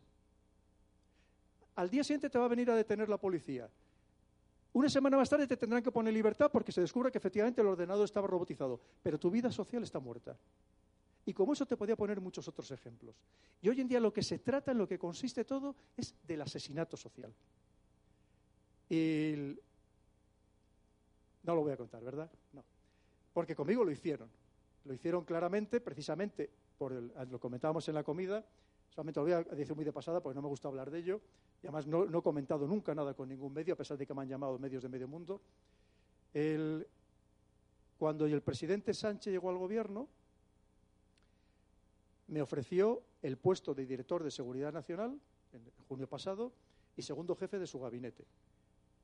Al día siguiente te va a venir a detener la policía. Una semana más tarde te tendrán que poner libertad porque se descubre que efectivamente el ordenador estaba robotizado, pero tu vida social está muerta. Y como eso te podía poner muchos otros ejemplos. Y hoy en día lo que se trata, en lo que consiste todo, es del asesinato social. No lo voy a contar, ¿verdad? No. Porque conmigo lo hicieron. Lo hicieron claramente, precisamente, por lo comentábamos en la comida, solamente lo voy a decir muy de pasada porque no me gusta hablar de ello, y además no, he comentado nunca nada con ningún medio, a pesar de que me han llamado medios de medio mundo. cuando el presidente Sánchez llegó al gobierno, me ofreció el puesto de director de Seguridad Nacional en junio pasado y segundo jefe de su gabinete.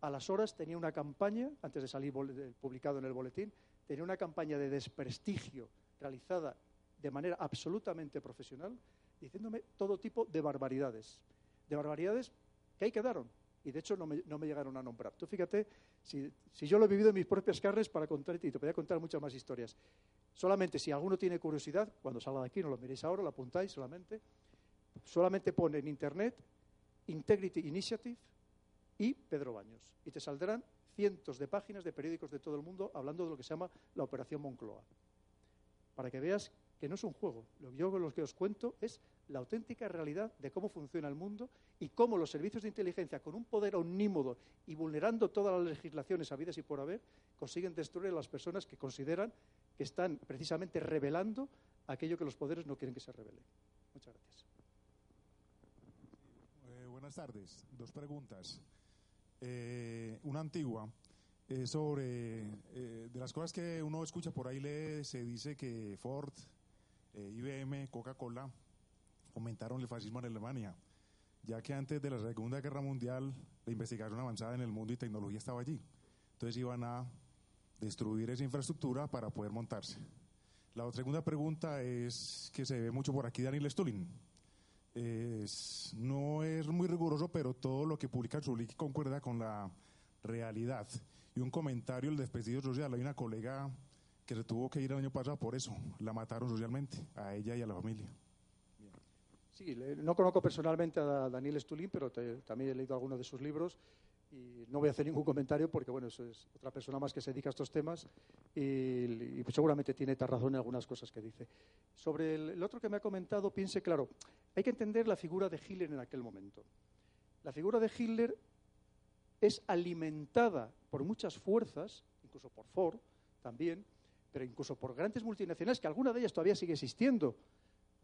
A las horas tenía una campaña, antes de salir publicado en el boletín, tenía una campaña de desprestigio realizada de manera absolutamente profesional, diciéndome todo tipo de barbaridades. De barbaridades que ahí quedaron. Y de hecho no me, llegaron a nombrar. Tú fíjate, si, si, yo lo he vivido en mis propias carnes para contarte, y te podría contar muchas más historias. Solamente si alguno tiene curiosidad, cuando salga de aquí, no lo miréis ahora, lo apuntáis solamente. Solamente pone en internet Integrity Initiative y Pedro Baños. Y te saldrán cientos de páginas de periódicos de todo el mundo hablando de lo que se llama la Operación Moncloa. Para que veas que no es un juego. Lo que yo lo que os cuento es la auténtica realidad de cómo funciona el mundo y cómo los servicios de inteligencia, con un poder omnímodo y vulnerando todas las legislaciones habidas y por haber, consiguen destruir a las personas que consideran que están precisamente revelando aquello que los poderes no quieren que se revele. Muchas gracias. Eh, buenas tardes. Dos preguntas. Eh, una antigua. Eh, sobre de las cosas que uno escucha por ahí lee, se dice que Ford, IBM, Coca-Cola fomentaron el fascismo en Alemania. ya que antes de la Segunda Guerra Mundial la investigación avanzada en el mundo y tecnología estaba allí. Entonces iban a destruir esa infraestructura para poder montarse. La segunda pregunta es que se ve mucho por aquí Daniel Stulin. no es muy riguroso, pero todo lo que publica Zulik concuerda con la realidad. Y un comentario, el despedido social. Hay una colega que se tuvo que ir el año pasado por eso. La mataron socialmente, a ella y a la familia. Sí, no conozco personalmente a Daniel Stulin, pero también he leído algunos de sus libros y no voy a hacer ningún comentario porque, bueno, es otra persona más que se dedica a estos temas y, seguramente tiene razón en algunas cosas que dice. Sobre el, otro que me ha comentado, piense, claro, hay que entender la figura de Hitler en aquel momento. La figura de Hitler es alimentada por muchas fuerzas, incluso por Ford también, pero incluso por grandes multinacionales, que alguna de ellas todavía sigue existiendo.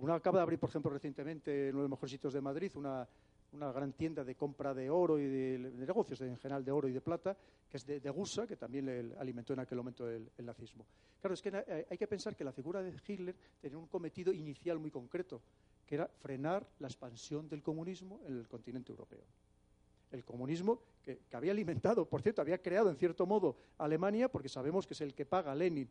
Una acaba de abrir, por ejemplo, recientemente en uno de los mejores sitios de Madrid, una, una gran tienda de compra de oro y de, negocios en general de oro y de plata, que es de, Gusa, que también alimentó en aquel momento el, nazismo. Claro, es que eh, hay que pensar que la figura de Hitler tenía un cometido inicial muy concreto, que era frenar la expansión del comunismo en el continente europeo. El comunismo que, había alimentado, por cierto, había creado en cierto modo Alemania, porque sabemos que es el que paga Lenin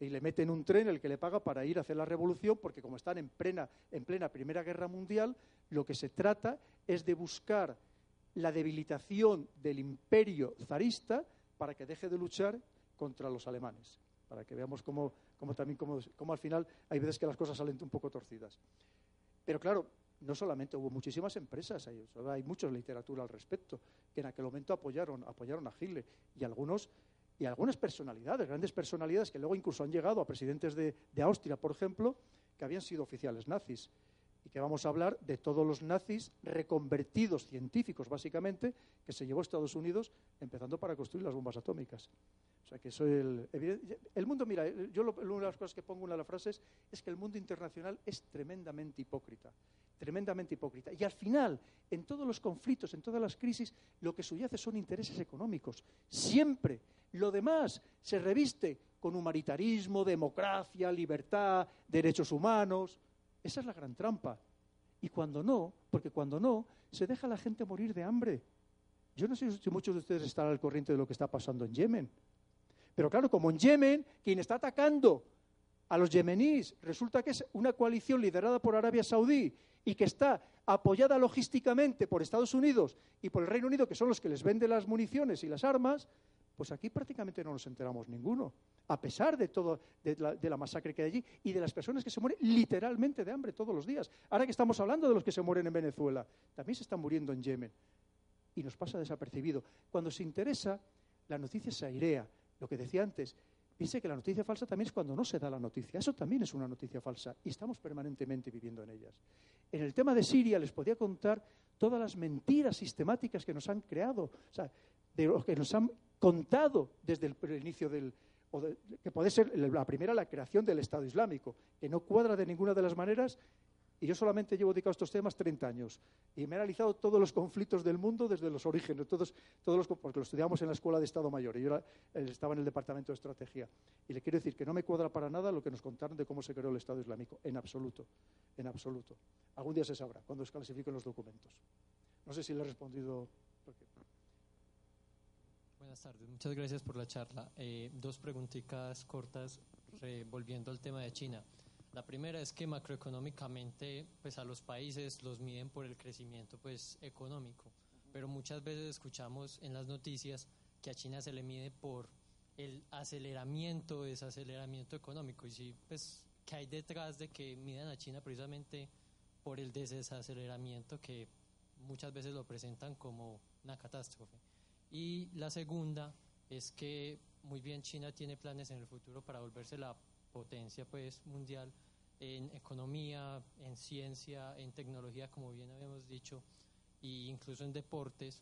y le meten un tren el que le paga para ir a hacer la revolución, porque como están en plena, en plena Primera Guerra Mundial, lo que se trata es de buscar la debilitación del imperio zarista para que deje de luchar contra los alemanes. Para que veamos cómo, también cómo, al final hay veces que las cosas salen un poco torcidas. Pero claro, no solamente hubo muchísimas empresas, hay, hay mucha literatura al respecto, que en aquel momento apoyaron, apoyaron a Hitler y algunos y algunas personalidades, grandes personalidades que luego incluso han llegado a presidentes de, Austria, por ejemplo, que habían sido oficiales nazis. Y que vamos a hablar de todos los nazis reconvertidos científicos, básicamente, que se llevó a Estados Unidos, empezando para construir las bombas atómicas. O sea que eso el, el mundo, mira, yo una de las cosas que pongo en una de las frases es que el mundo internacional es tremendamente hipócrita tremendamente hipócrita. Y al final, en todos los conflictos, en todas las crisis, lo que subyace son intereses económicos. Siempre. Lo demás se reviste con humanitarismo, democracia, libertad, derechos humanos. Esa es la gran trampa. Y cuando no, porque cuando no, se deja a la gente morir de hambre. Yo no sé si muchos de ustedes están al corriente de lo que está pasando en Yemen. Pero claro, como en Yemen, quien está atacando a los yemeníes resulta que es una coalición liderada por Arabia Saudí y que está apoyada logísticamente por Estados Unidos y por el Reino Unido, que son los que les venden las municiones y las armas, pues aquí prácticamente no nos enteramos ninguno, a pesar de todo, de la, masacre que hay allí y de las personas que se mueren literalmente de hambre todos los días. Ahora que estamos hablando de los que se mueren en Venezuela, también se están muriendo en Yemen. Y nos pasa desapercibido. Cuando se interesa, la noticia se airea. Lo que decía antes, Piense que la noticia falsa también es cuando no se da la noticia. Eso también es una noticia falsa y estamos permanentemente viviendo en ellas. En el tema de Siria les podía contar todas las mentiras sistemáticas que nos han creado, o sea, de que nos han contado desde el, inicio del, que puede ser la primera la creación del Estado Islámico, que no cuadra de ninguna de las maneras y yo solamente llevo dedicado a estos temas 30 años. Y me he analizado todos los conflictos del mundo desde los orígenes, todos, todos los, porque lo estudiamos en la Escuela de Estado Mayor. Y yo eh, estaba en el Departamento de Estrategia. Y le quiero decir que no me cuadra para nada lo que nos contaron de cómo se creó el Estado Islámico. En absoluto. En absoluto. Algún día se sabrá, cuando se clasifiquen los documentos. No sé si le he respondido. Buenas tardes, muchas gracias por la charla. Eh, dos preguntitas cortas, volviendo al tema de China. La primera es que macroeconómicamente pues a los países los miden por el crecimiento pues económico, pero muchas veces escuchamos en las noticias que a China se le mide por el aceleramiento, desaceleramiento económico. Y sí pues que hay detrás de que midan a China precisamente por el desaceleramiento que muchas veces lo presentan como una catástrofe. Y la segunda es que muy bien China tiene planes en el futuro para volverse la potencia pues mundial en economía, en ciencia, en tecnología, como bien habíamos dicho, e incluso en deportes,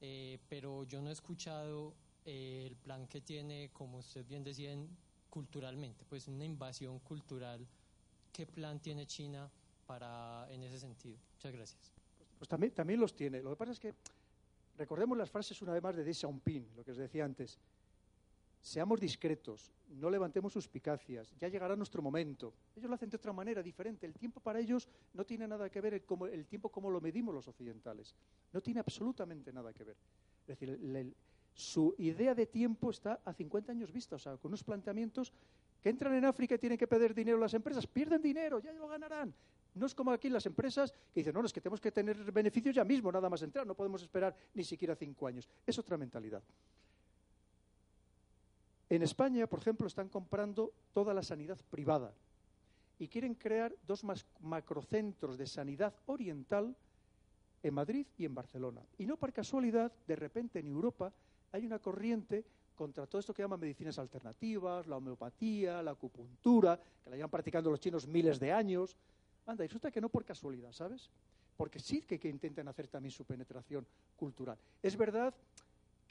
eh, pero yo no he escuchado eh, el plan que tiene, como usted bien decía, culturalmente, pues una invasión cultural. ¿Qué plan tiene China para en ese sentido? Muchas gracias. Pues, pues también, también los tiene. Lo que pasa es que recordemos las frases una vez más de Deng Xiaoping, lo que os decía antes seamos discretos, no levantemos suspicacias, ya llegará nuestro momento. Ellos lo hacen de otra manera, diferente. El tiempo para ellos no tiene nada que ver el, el tiempo como lo medimos los occidentales. No tiene absolutamente nada que ver. Es decir, su idea de tiempo está a 50 años vista, o sea, con unos planteamientos que entran en África y tienen que pedir dinero las empresas, pierden dinero, ya lo ganarán. No es como aquí las empresas que dicen, no, no, es que tenemos que tener beneficios ya mismo, nada más entrar, no podemos esperar ni siquiera cinco años. Es otra mentalidad. En España, por ejemplo, están comprando toda la sanidad privada y quieren crear dos macrocentros de sanidad oriental en Madrid y en Barcelona. Y no por casualidad, de repente en Europa hay una corriente contra todo esto que llaman medicinas alternativas, la homeopatía, la acupuntura, que la llevan practicando los chinos miles de años. Anda, y resulta que no por casualidad, ¿sabes? Porque sí que, que intentan hacer también su penetración cultural. Es verdad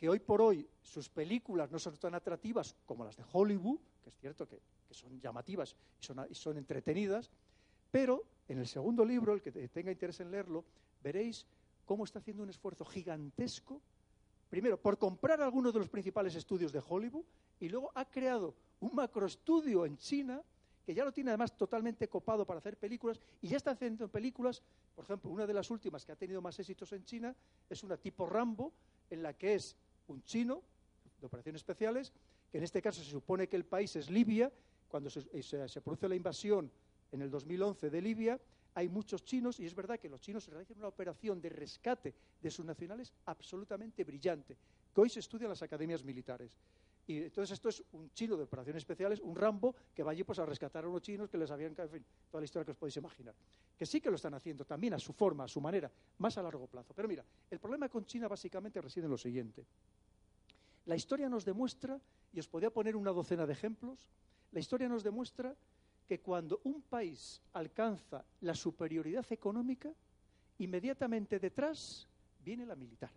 que hoy por hoy sus películas no son tan atractivas como las de Hollywood, que es cierto que, son llamativas y son, y son entretenidas, pero en el segundo libro, el que tenga interés en leerlo, veréis cómo está haciendo un esfuerzo gigantesco, primero por comprar algunos de los principales estudios de Hollywood y luego ha creado un macroestudio en China que ya lo tiene además totalmente copado para hacer películas y ya está haciendo películas, por ejemplo, una de las últimas que ha tenido más éxitos en China es una tipo Rambo en la que es un chino de operaciones especiales, que en este caso se supone que el país es Libia, cuando se, se, produce la invasión en el 2011 de Libia, hay muchos chinos y es verdad que los chinos realizan una operación de rescate de sus nacionales absolutamente brillante, que hoy se estudia en las academias militares. Y entonces esto es un chino de operaciones especiales, un Rambo, que va allí pues, a rescatar a unos chinos que les habían... En fin, toda la historia que os podéis imaginar. Que sí que lo están haciendo también a su forma, a su manera, más a largo plazo. Pero mira, el problema con China básicamente reside en lo siguiente. La historia nos demuestra, y os podría poner una docena de ejemplos, la historia nos demuestra que cuando un país alcanza la superioridad económica, inmediatamente detrás viene la militar.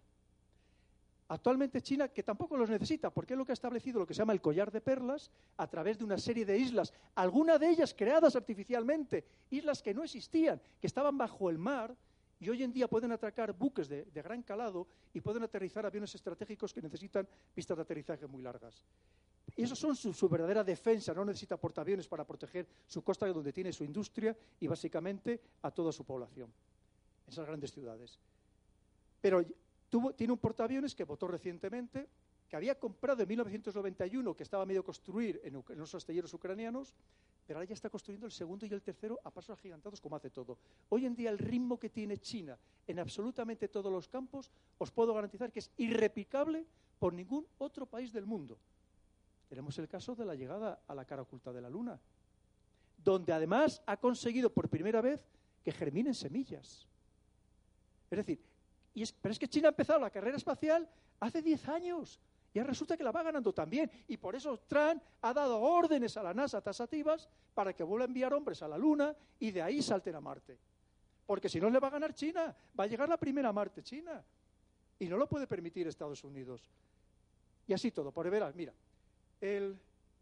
Actualmente China, que tampoco los necesita, porque es lo que ha establecido lo que se llama el collar de perlas, a través de una serie de islas, algunas de ellas creadas artificialmente, islas que no existían, que estaban bajo el mar, y hoy en día pueden atracar buques de, gran calado y pueden aterrizar aviones estratégicos que necesitan pistas de aterrizaje muy largas. Eso son su, su, verdadera defensa, no necesita portaaviones para proteger su costa donde tiene su industria y básicamente a toda su población, esas grandes ciudades. Pero tiene un portaaviones que votó recientemente, que había comprado en 1991, que estaba medio construir en, en los astilleros ucranianos, pero ahora ya está construyendo el segundo y el tercero a pasos agigantados como hace todo. Hoy en día el ritmo que tiene China en absolutamente todos los campos, os puedo garantizar que es irreplicable por ningún otro país del mundo. Tenemos el caso de la llegada a la cara oculta de la Luna, donde además ha conseguido por primera vez que germinen semillas. Es decir, pero es que China ha empezado la carrera espacial hace 10 años. Y resulta que la va ganando también. Y por eso Trump ha dado órdenes a la NASA tasativas para que vuelva a enviar hombres a la Luna y de ahí salten a Marte. Porque si no le va a ganar China, va a llegar la primera Marte China. Y no lo puede permitir Estados Unidos. Y así todo. Por veras, mira,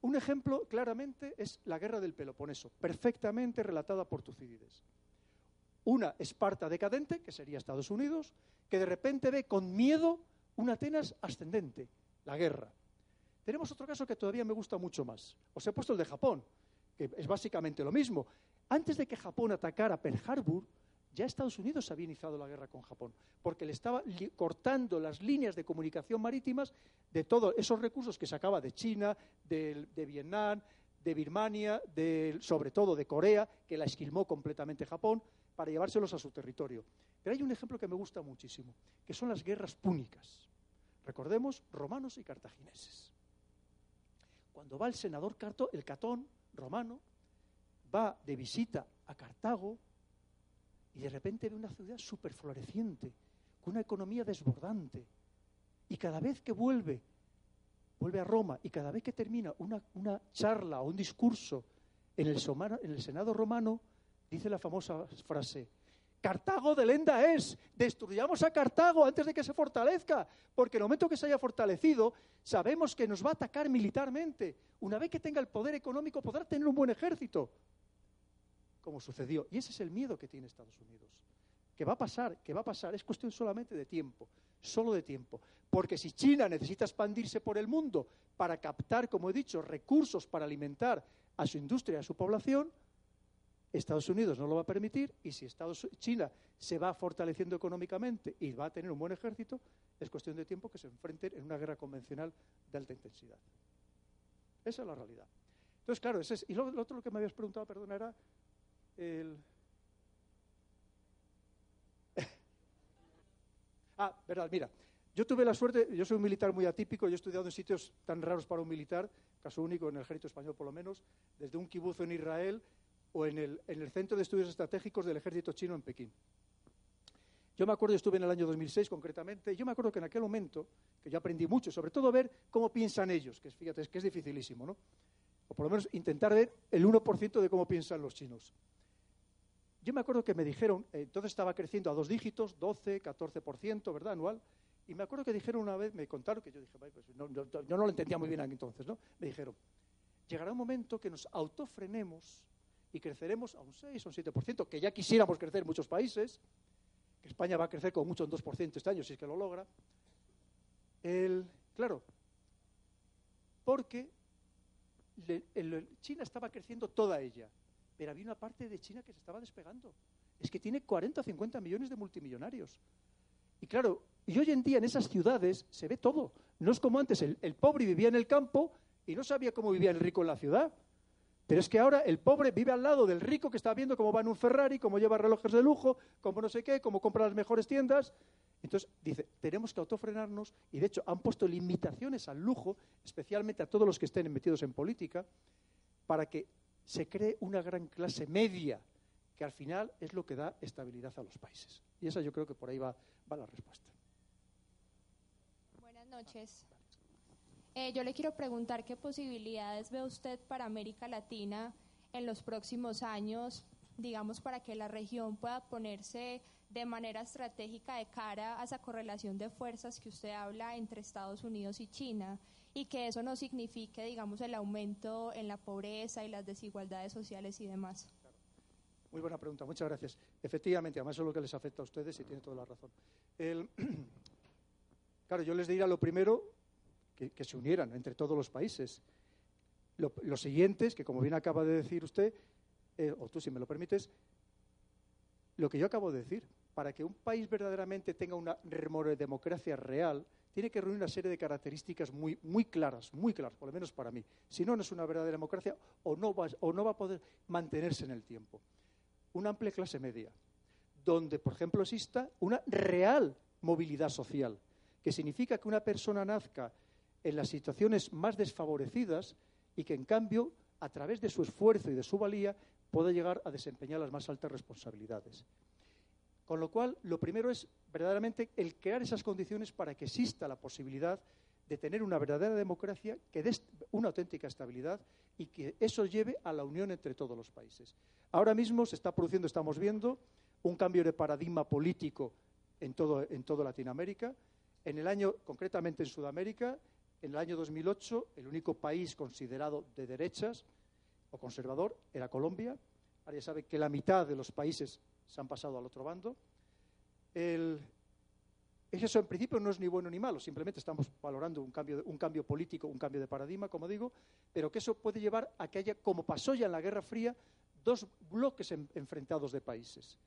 un ejemplo claramente es la guerra del Peloponeso, perfectamente relatada por Tucídides. Una Esparta decadente, que sería Estados Unidos, que de repente ve con miedo un Atenas ascendente, la guerra. Tenemos otro caso que todavía me gusta mucho más. Os he puesto el de Japón, que es básicamente lo mismo. Antes de que Japón atacara Pearl Harbor, ya Estados Unidos había iniciado la guerra con Japón, porque le estaba cortando las líneas de comunicación marítimas de todos esos recursos que sacaba de China, de, Vietnam, de Birmania, sobre todo de Corea, que la esquilmó completamente Japón, para llevárselos a su territorio. Pero hay un ejemplo que me gusta muchísimo, que son las guerras púnicas. Recordemos, romanos y cartagineses. Cuando va el senador Carto, el Catón romano, va de visita a Cartago y de repente ve una ciudad súper floreciente, con una economía desbordante. Y cada vez que vuelve, vuelve a Roma, y cada vez que termina una, una charla o un discurso en el, en el Senado romano, dice la famosa frase, Cartago de lenda es. Destruyamos a Cartago antes de que se fortalezca, porque en el momento que se haya fortalecido, sabemos que nos va a atacar militarmente. Una vez que tenga el poder económico, podrá tener un buen ejército, como sucedió. Y ese es el miedo que tiene Estados Unidos. que va a pasar, que va a pasar, es cuestión solamente de tiempo, solo de tiempo. Porque si China necesita expandirse por el mundo para captar, como he dicho, recursos para alimentar a su industria, a su población, Estados Unidos no lo va a permitir y si Estados, China se va fortaleciendo económicamente y va a tener un buen ejército, es cuestión de tiempo que se enfrenten en una guerra convencional de alta intensidad. Esa es la realidad. Entonces, claro, ese es, y lo, lo otro que me habías preguntado, perdón, era el... ah, verdad, mira, yo tuve la suerte, yo soy un militar muy atípico, yo he estudiado en sitios tan raros para un militar, caso único en el ejército español por lo menos, desde un kibuzo en Israel o en el, en el Centro de Estudios Estratégicos del Ejército Chino en Pekín. Yo me acuerdo, estuve en el año 2006 concretamente, y yo me acuerdo que en aquel momento, que yo aprendí mucho, sobre todo ver cómo piensan ellos, que fíjate, es que es dificilísimo, ¿no? O por lo menos intentar ver el 1% de cómo piensan los chinos. Yo me acuerdo que me dijeron, eh, entonces estaba creciendo a dos dígitos, 12, 14%, ¿verdad? Anual. Y me acuerdo que dijeron una vez, me contaron, que yo dije, pues no, yo, yo no lo entendía muy bien entonces, ¿no? Me dijeron, llegará un momento que nos autofrenemos y creceremos a un 6 o un 7%, que ya quisiéramos crecer muchos países, que España va a crecer con mucho un 2% este año, si es que lo logra. El, claro, porque China estaba creciendo toda ella, pero había una parte de China que se estaba despegando. Es que tiene 40 o 50 millones de multimillonarios. Y claro, y hoy en día en esas ciudades se ve todo. No es como antes, el, el pobre vivía en el campo y no sabía cómo vivía el rico en la ciudad. Pero es que ahora el pobre vive al lado del rico que está viendo cómo va en un Ferrari, cómo lleva relojes de lujo, cómo no sé qué, cómo compra las mejores tiendas. Entonces, dice, tenemos que autofrenarnos y de hecho han puesto limitaciones al lujo, especialmente a todos los que estén metidos en política, para que se cree una gran clase media, que al final es lo que da estabilidad a los países. Y esa yo creo que por ahí va, va la respuesta. Buenas noches. Eh, yo le quiero preguntar qué posibilidades ve usted para América Latina en los próximos años, digamos, para que la región pueda ponerse de manera estratégica de cara a esa correlación de fuerzas que usted habla entre Estados Unidos y China y que eso no signifique, digamos, el aumento en la pobreza y las desigualdades sociales y demás. Muy buena pregunta, muchas gracias. Efectivamente, además eso es lo que les afecta a ustedes y tiene toda la razón. Claro, yo les diría lo primero, que, se unieran entre todos los países. Lo, los siguientes, que como bien acaba de decir usted, eh, o tú si me lo permites, lo que yo acabo de decir, para que un país verdaderamente tenga una democracia real, tiene que reunir una serie de características muy, muy claras, muy claras, por lo menos para mí. Si no, no es una verdadera democracia o no, va, o no va a poder mantenerse en el tiempo. Una amplia clase media, donde, por ejemplo, exista una real movilidad social, que significa que una persona nazca en las situaciones más desfavorecidas y que, en cambio, a través de su esfuerzo y de su valía, pueda llegar a desempeñar las más altas responsabilidades. Con lo cual, lo primero es verdaderamente el crear esas condiciones para que exista la posibilidad de tener una verdadera democracia que dé una auténtica estabilidad y que eso lleve a la unión entre todos los países. Ahora mismo se está produciendo, estamos viendo, un cambio de paradigma político en todo, en toda Latinoamérica. En el año, concretamente en Sudamérica, en el año 2008, el único país considerado de derechas o conservador era Colombia. Ahora ya sabe que la mitad de los países se han pasado al otro bando. El, eso en principio no es ni bueno ni malo, simplemente estamos valorando un cambio, un cambio político, un cambio de paradigma, como digo, pero que eso puede llevar a que haya, como pasó ya en la Guerra Fría, dos bloques en, enfrentados de países,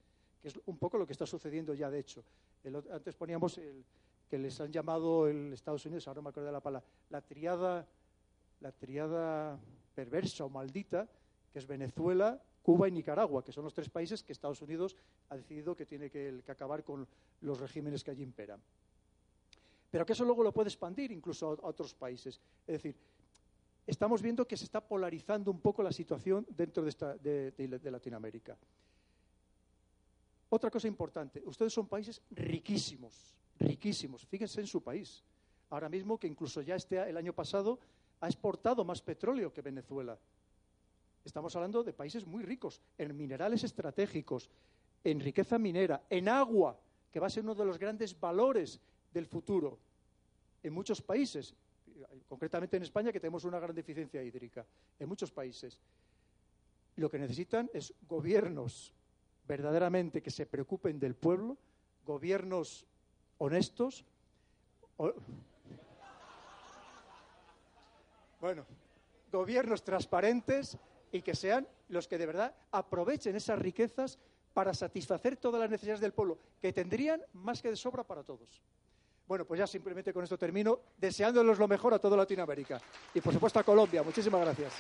que es un poco lo que está sucediendo ya de hecho. El, antes poníamos el, que les han llamado el Estados Unidos, ahora no me acuerdo de la palabra, la triada, la triada perversa o maldita, que es Venezuela, Cuba y Nicaragua, que son los tres países que Estados Unidos ha decidido que tiene que, acabar con los regímenes que allí imperan. Pero que eso luego lo puede expandir incluso a, otros países. Es decir, estamos viendo que se está polarizando un poco la situación dentro de, esta, de Latinoamérica. Otra cosa importante, ustedes son países riquísimos, riquísimos. Fíjense en su país. Ahora mismo que incluso ya este, el año pasado ha exportado más petróleo que Venezuela. Estamos hablando de países muy ricos en minerales estratégicos, en riqueza minera, en agua, que va a ser uno de los grandes valores del futuro. En muchos países, concretamente en España, que tenemos una gran deficiencia hídrica, en muchos países. Lo que necesitan es gobiernos verdaderamente que se preocupen del pueblo, gobiernos honestos. bueno, gobiernos transparentes y que sean los que de verdad aprovechen esas riquezas para satisfacer todas las necesidades del pueblo, que tendrían más que de sobra para todos. Bueno, pues ya simplemente con esto termino, deseándoles lo mejor a toda Latinoamérica y por supuesto a Colombia. Muchísimas gracias.